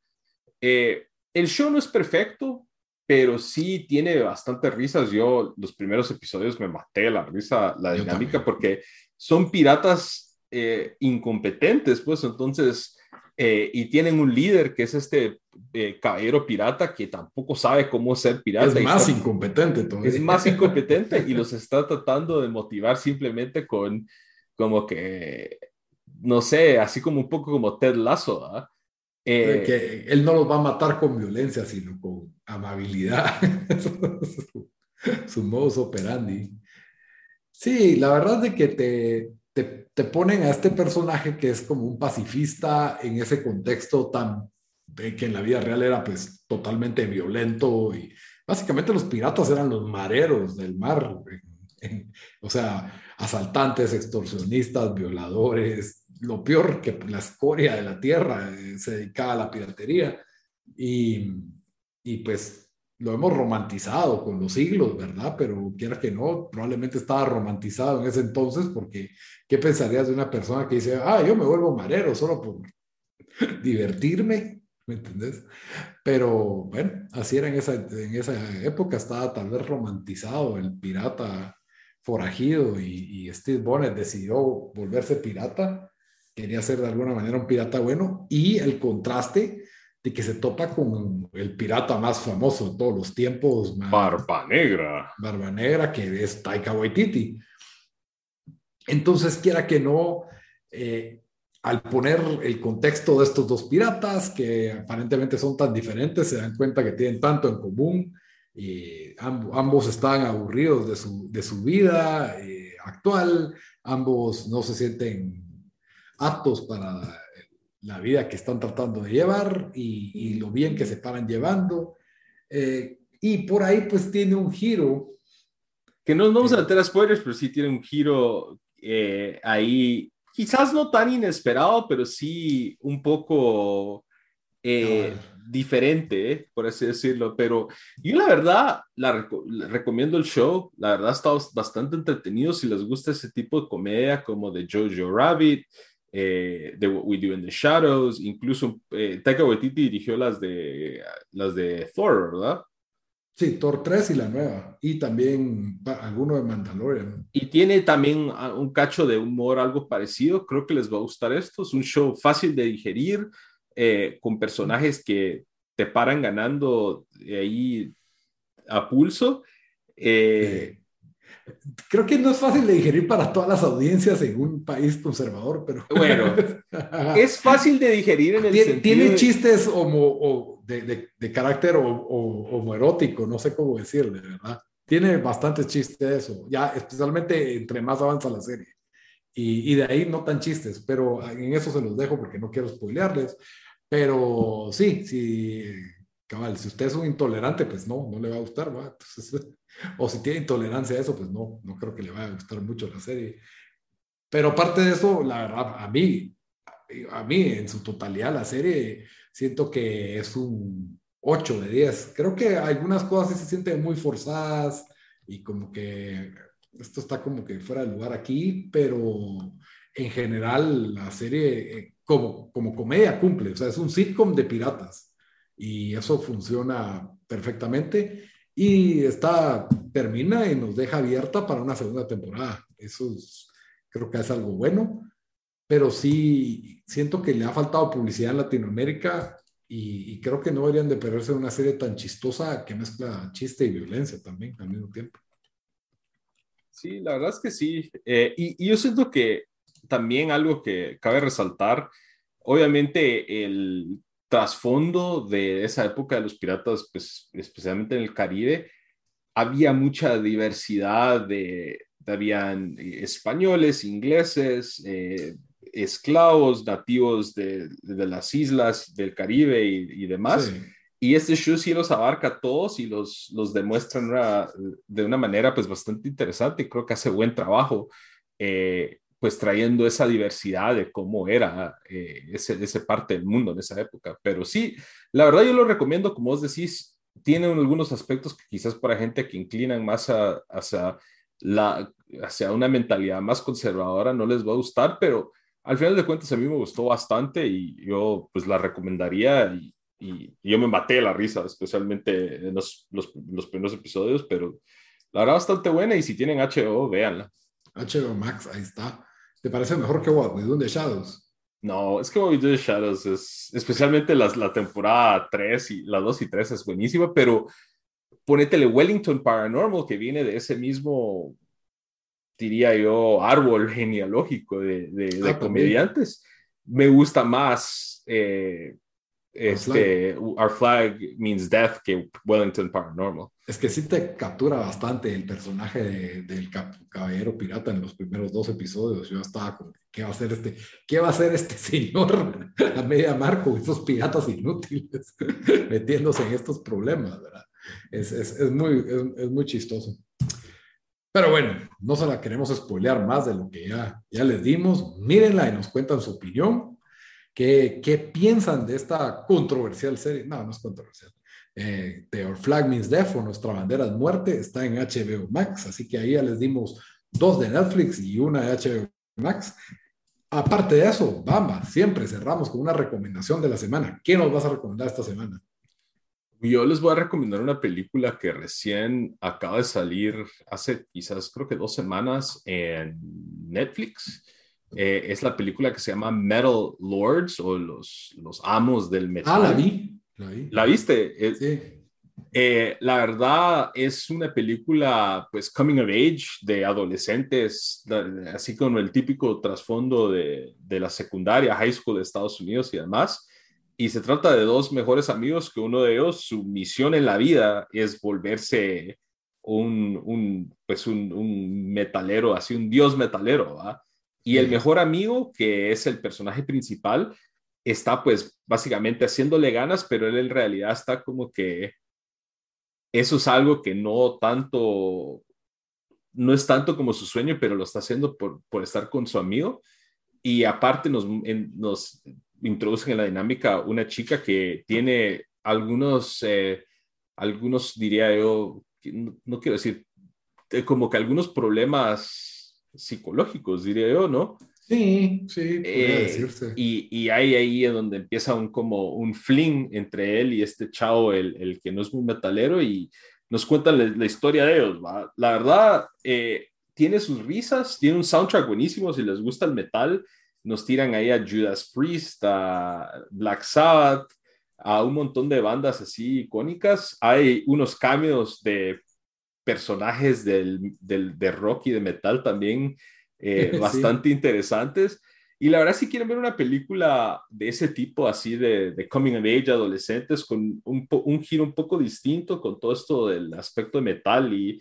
Eh, el show no es perfecto, pero sí tiene bastantes risas. Yo los primeros episodios me maté la risa, la dinámica, porque son piratas eh, incompetentes, pues entonces eh, y tienen un líder que es este eh, caballero pirata que tampoco sabe cómo ser pirata. Es más incompetente todavía. Es más incompetente y los está tratando de motivar simplemente con como que, no sé, así como un poco como Ted Lasso. Eh, que él no los va a matar con violencia, sino con amabilidad. su, su modus operandi. Sí, la verdad es que te, te, ponen a este personaje que es como un pacifista en ese contexto tan que en la vida real era pues totalmente violento y básicamente los piratas eran los mareros del mar, o sea, asaltantes, extorsionistas, violadores, lo peor que la escoria de la tierra eh, se dedicaba a la piratería y, y pues lo hemos romantizado con los siglos, ¿verdad? Pero quiera que no, probablemente estaba romantizado en ese entonces porque ¿qué pensarías de una persona que dice, ah, yo me vuelvo marero solo por divertirme? ¿Me entendés? Pero bueno, así era en esa, en esa época, estaba tal vez romantizado el pirata forajido y, y Steve Bonnet decidió volverse pirata, quería ser de alguna manera un pirata bueno y el contraste de que se topa con el pirata más famoso de todos los tiempos. Barba Negra. Barba Negra, que es Taika Waititi. Entonces, quiera que no, eh, al poner el contexto de estos dos piratas, que aparentemente son tan diferentes, se dan cuenta que tienen tanto en común. y ambos están aburridos de su, de su vida eh, actual, ambos no se sienten aptos para la vida que están tratando de llevar y, lo bien que se paran llevando. Eh, Y por ahí pues tiene un giro. Que no nos vamos a meter a spoilers, pero sí tiene un giro eh, ahí, quizás no tan inesperado, pero sí un poco eh, diferente, por así decirlo. Pero yo la verdad la, recomiendo el show. La verdad está bastante entretenido si les gusta ese tipo de comedia como de Jojo Rabbit, eh, de What We Do in the Shadows. Incluso eh, Taika Waititi dirigió las de, las de Thor, ¿verdad? Sí, Thor 3 y la nueva. Y también alguno de Mandalorian. Y tiene también un cacho de humor algo parecido. Creo que les va a gustar esto. Es un show fácil de digerir eh, con personajes que te paran ganando ahí a pulso. Eh, Creo que no es fácil de digerir para todas las audiencias en un país conservador, pero... Bueno, es fácil de digerir en el tiene, sentido Tiene chistes homo, de, de, carácter homoerótico, no sé cómo decirle, ¿verdad? Tiene bastantes chistes eso, ya especialmente entre más avanza la serie. Y, y, de ahí no tan chistes, pero en eso se los dejo porque no quiero spoilearles. Pero sí, sí, cabal, si usted es un intolerante, pues no, no le va a gustar, ¿va? o si tiene intolerancia a eso, pues no, no creo que le vaya a gustar mucho la serie. Pero aparte de eso, la verdad, a mí, a mí en su totalidad, la serie, siento que es un 8 de 10. Creo que algunas cosas sí se sienten muy forzadas y como que esto está como que fuera de lugar aquí, pero en general la serie eh, como, como comedia cumple, o sea, es un sitcom de piratas y eso funciona perfectamente y está, termina y nos deja abierta para una segunda temporada. Eso creo que es algo bueno, pero sí siento que le ha faltado publicidad en Latinoamérica y, y creo que no deberían de perderse una serie tan chistosa que mezcla chiste y violencia también al mismo tiempo. Sí, la verdad es que sí. Eh, y, y, yo siento que también algo que cabe resaltar, obviamente el trasfondo de esa época de los piratas, pues especialmente en el Caribe, había mucha diversidad de, habían españoles, ingleses, eh, esclavos nativos de, de, las islas del Caribe y, y demás. Y este show sí los abarca a todos y los, los demuestra una, de una manera pues bastante interesante creo que hace buen trabajo. Eh, pues trayendo esa diversidad de cómo era eh, ese, ese parte del mundo en esa época. Pero sí, la verdad yo lo recomiendo, como vos decís, tiene algunos aspectos que quizás para gente que inclinan más a, hacia, la, hacia una mentalidad más conservadora no les va a gustar, pero al final de cuentas a mí me gustó bastante y yo pues la recomendaría y, y yo me maté la risa, especialmente en los, los, los primeros episodios, pero la verdad bastante buena y si tienen HBO, véanla. HBO Max, ahí está. ¿Te parece mejor que What We Do in the Shadows? No, es que What We Do in the Shadows es, especialmente las, la temporada 3 y la 2 y 3 es buenísima, pero ponétele Wellington Paranormal, que viene de ese mismo, diría yo, árbol genealógico de, de, ah, comediantes. Me gusta más eh, este, Our Flag Means Death que Wellington Paranormal. Es que sí te captura bastante el personaje del caballero pirata en los primeros dos episodios. Yo estaba como, ¿qué va a hacer este, qué va a hacer este señor a media mar con esos piratas inútiles metiéndose en estos problemas, ¿verdad? Es, es, es muy, es, muy chistoso. Pero bueno, no se la queremos spoilear más de lo que ya, ya les dimos. Mírenla y nos cuentan su opinión. ¿Qué, ¿Qué, piensan de esta controversial serie? No, no es controversial. Eh, The Flag Means Death o Nuestra Bandera es Muerte está en HBO Max, así que ahí ya les dimos dos de Netflix y una de HBO Max. Aparte de eso, Bamba, siempre cerramos con una recomendación de la semana. ¿Qué nos vas a recomendar esta semana? Yo les voy a recomendar una película que recién acaba de salir hace quizás creo que dos semanas en Netflix. Eh, es la película que se llama Metal Lords o los, los amos del metal. Ah, la vi. La, vi. ¿La viste? Sí. Eh, la verdad es una película, pues, coming of age de adolescentes, así como el típico trasfondo de, de, la secundaria, high school de Estados Unidos y demás. Y se trata de dos mejores amigos que uno de ellos, su misión en la vida es volverse un, un pues, un, un metalero, así un dios metalero, ¿va? Y el mejor amigo, que es el personaje principal, está pues básicamente haciéndole ganas, pero él en realidad está como que eso es algo que no tanto, no es tanto como su sueño, pero lo está haciendo por, por estar con su amigo. Y aparte nos, nos introducen en la dinámica una chica que tiene algunos, eh, algunos diría yo, no, quiero decir, eh, como que algunos problemas psicológicos, diría yo, ¿no? Sí, sí, eh, decirse. Y, y ahí, ahí es donde empieza un, como un fling entre él y este chavo, el, el que no es muy metalero, y nos cuentan la, historia de ellos. ¿va? La verdad, eh, tiene sus risas, tiene un soundtrack buenísimo, si les gusta el metal, nos tiran ahí a Judas Priest, a Black Sabbath, a un montón de bandas así icónicas. Hay unos cambios de personajes del, del, de rock y de metal también eh, bastante interesantes. Y la verdad, si quieren ver una película de ese tipo, así de, de coming of age, adolescentes, con un, un, giro un poco distinto, con todo esto del aspecto de metal y,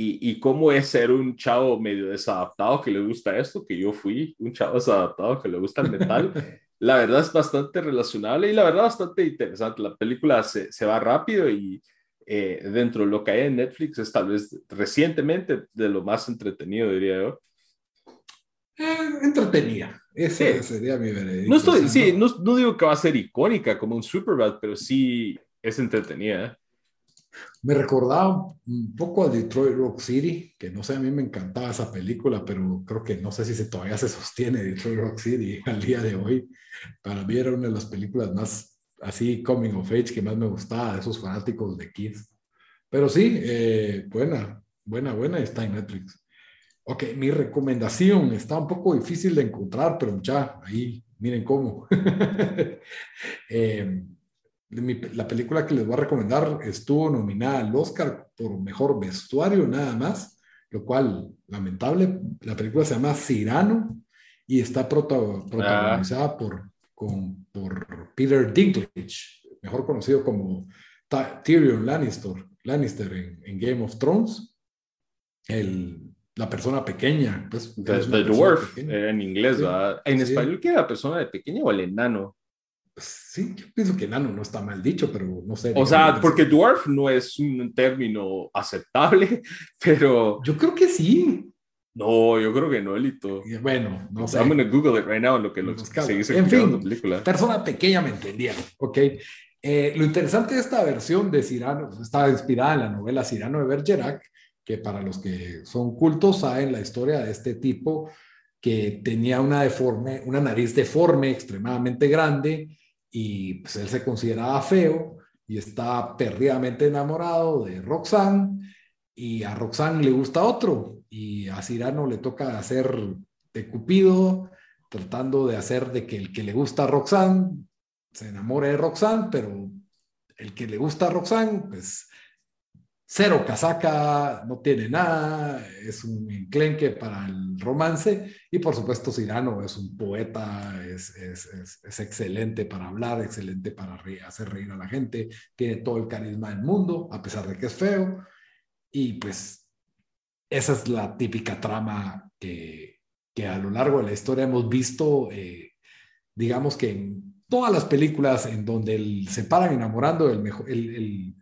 y, y, cómo es ser un chavo medio desadaptado que le gusta esto, que yo fui un chavo desadaptado que le gusta el metal, la verdad es bastante relacionable y la verdad bastante interesante. La película se, se va rápido y eh, dentro de lo que hay en Netflix es tal vez recientemente de lo más entretenido, diría yo. Eh, entretenida. Ese sería mi veredicto. No, estoy, sí, no, no, digo que va a ser icónica como un Superbad, pero sí es entretenida. Me recordaba un poco a Detroit Rock City, que no sé, a mí me encantaba esa película, pero creo que no sé si se, todavía se sostiene Detroit Rock City al día de hoy. Para mí era una de las películas más así coming of age que más me gustaba, esos fanáticos de Kids. Pero sí, eh, buena, buena, buena, está en Netflix. Ok, mi recomendación está un poco difícil de encontrar, pero ya, ahí, miren cómo. eh, la película que les voy a recomendar estuvo nominada al Oscar por mejor vestuario, nada más, lo cual, lamentable. La película se llama Cyrano y está protagonizada ah. por, con, por Peter Dinklage, mejor conocido como Tyrion Lannister, Lannister en, en Game of Thrones. El, la persona pequeña. Pues, the, dwarf, en inglés, En español, ¿qué la persona de pequeña o el enano? Sí, yo pienso que enano no está mal dicho, pero no sé. O sea, porque dwarf no es un término aceptable, pero... Yo creo que sí. No, yo creo que no, Elito. Bueno, no sé. I'm going to Google it right now, lo que lo seguís En fin, película. persona pequeña me entendieron, ¿ok? Eh, lo interesante de esta versión de Cyrano, estaba inspirada en la novela Cyrano de Bergerac, que para los que son cultos saben la historia de este tipo que tenía una deforme, una nariz deforme extremadamente grande y pues él se consideraba feo y está perdidamente enamorado de Roxanne y a Roxanne le gusta otro y a Cirano le toca hacer de Cupido tratando de hacer de que el que le gusta a Roxanne se enamore de Roxanne, pero el que le gusta a Roxanne pues cero casaca, no tiene nada, es un enclenque para el romance. Y por supuesto Cirano es un poeta, es, es, es, excelente para hablar, excelente para hacer reír a la gente, tiene todo el carisma del mundo, a pesar de que es feo. Y pues esa es la típica trama que, que a lo largo de la historia hemos visto, eh, digamos que en todas las películas en donde se paran enamorando, el, mejor, el, el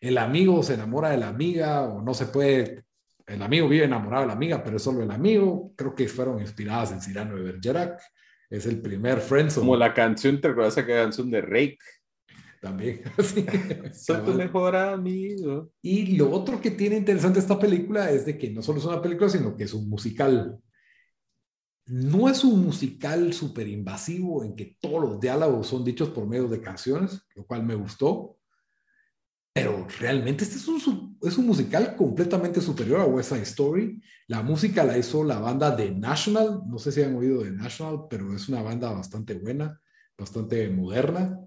el amigo se enamora de la amiga o no se puede, el amigo vive enamorado de la amiga, pero es solo el amigo. Creo que fueron inspiradas en Cyrano de Bergerac. Es el primer Friendzone. Como la canción, ¿te acuerdas esa canción de Rake? También. Soy tu mejor amigo. Y lo otro que tiene interesante esta película es de que no solo es una película, sino que es un musical. No es un musical súper invasivo en que todos los diálogos son dichos por medio de canciones, lo cual me gustó pero realmente este es un, es un musical completamente superior a West Side Story. La música la hizo la banda de National, no sé si han oído de National, pero es una banda bastante buena, bastante moderna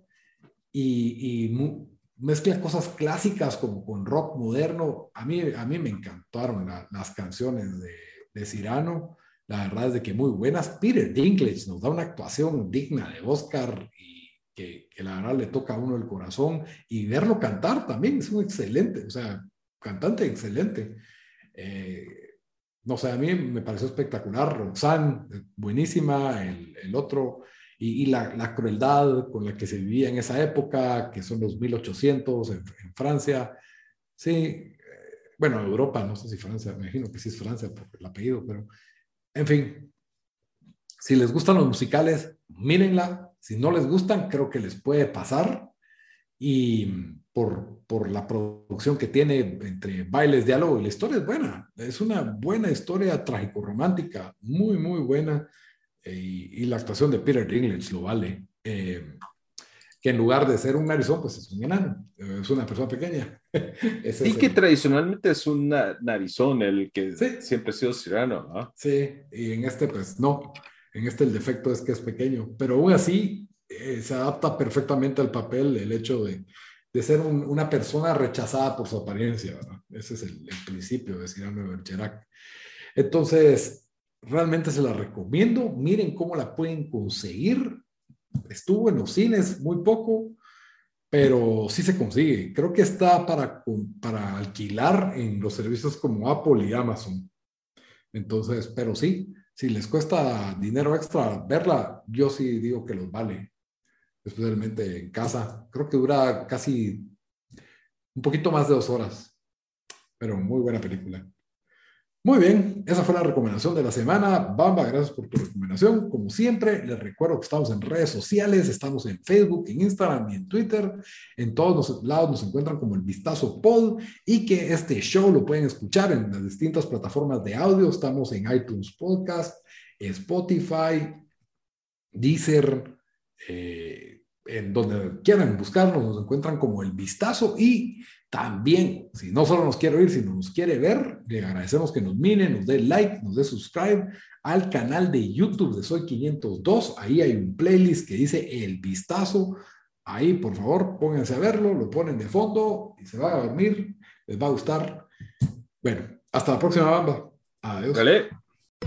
y, y mezcla cosas clásicas como con rock moderno. A mí, a mí me encantaron las canciones de, de Cyrano. La verdad es de que muy buenas. Peter Dinklage nos da una actuación digna de Oscar y que, la verdad le toca a uno el corazón y verlo cantar también es un excelente, o sea, cantante excelente. Eh, no sé, a mí me pareció espectacular. Roxanne, buenísima, el, el otro, y, la, la, crueldad con la que se vivía en esa época, que son los 1800 en, en Francia, Sí, eh, bueno, Europa, no sé si Francia, me imagino que sí es Francia por el apellido, pero en fin, si les gustan los musicales, mírenla. Si no les gustan, creo que les puede pasar. Y por, por la producción que tiene entre bailes, diálogo y la historia es buena. Es una buena historia trágico-romántica, muy, muy buena. Eh, y, la actuación de Peter Dinklage lo vale. Eh, que en lugar de ser un narizón, pues es un enano, es una persona pequeña. y que tradicionalmente es un narizón el que siempre ha sido cirano, ¿no? Sí, y en este pues no, en este el defecto es que es pequeño, pero aún así eh, se adapta perfectamente al papel el hecho de, de ser una persona rechazada por su apariencia. Ese es el, principio de Cyrano de. Entonces, realmente se la recomiendo, miren cómo la pueden conseguir estuvo en los cines muy poco, pero sí se consigue. Creo que está para, para alquilar en los servicios como Apple y Amazon. Entonces, pero sí, si les cuesta dinero extra verla, yo sí digo que los vale, especialmente en casa. Creo que dura casi un poquito más de dos horas, pero muy buena película. Muy bien, esa fue la recomendación de la semana. Bamba, gracias por tu recomendación. Como siempre, les recuerdo que estamos en redes sociales, estamos en Facebook, en Instagram y en Twitter. En todos los lados nos encuentran como el Vistazo Pod y que este show lo pueden escuchar en las distintas plataformas de audio. Estamos en iTunes Podcast, Spotify, Deezer, eh, en donde quieran buscarnos, nos encuentran como el Vistazo y también, si no solo nos quiere oír, sino nos quiere ver, le agradecemos que nos mire, nos dé like, nos dé subscribe al canal de YouTube de Soy 502. Ahí hay un playlist que dice El Vistazo. Ahí, por favor, pónganse a verlo, lo ponen de fondo y se van a dormir. Les va a gustar. Bueno, hasta la próxima, Bamba. Adiós.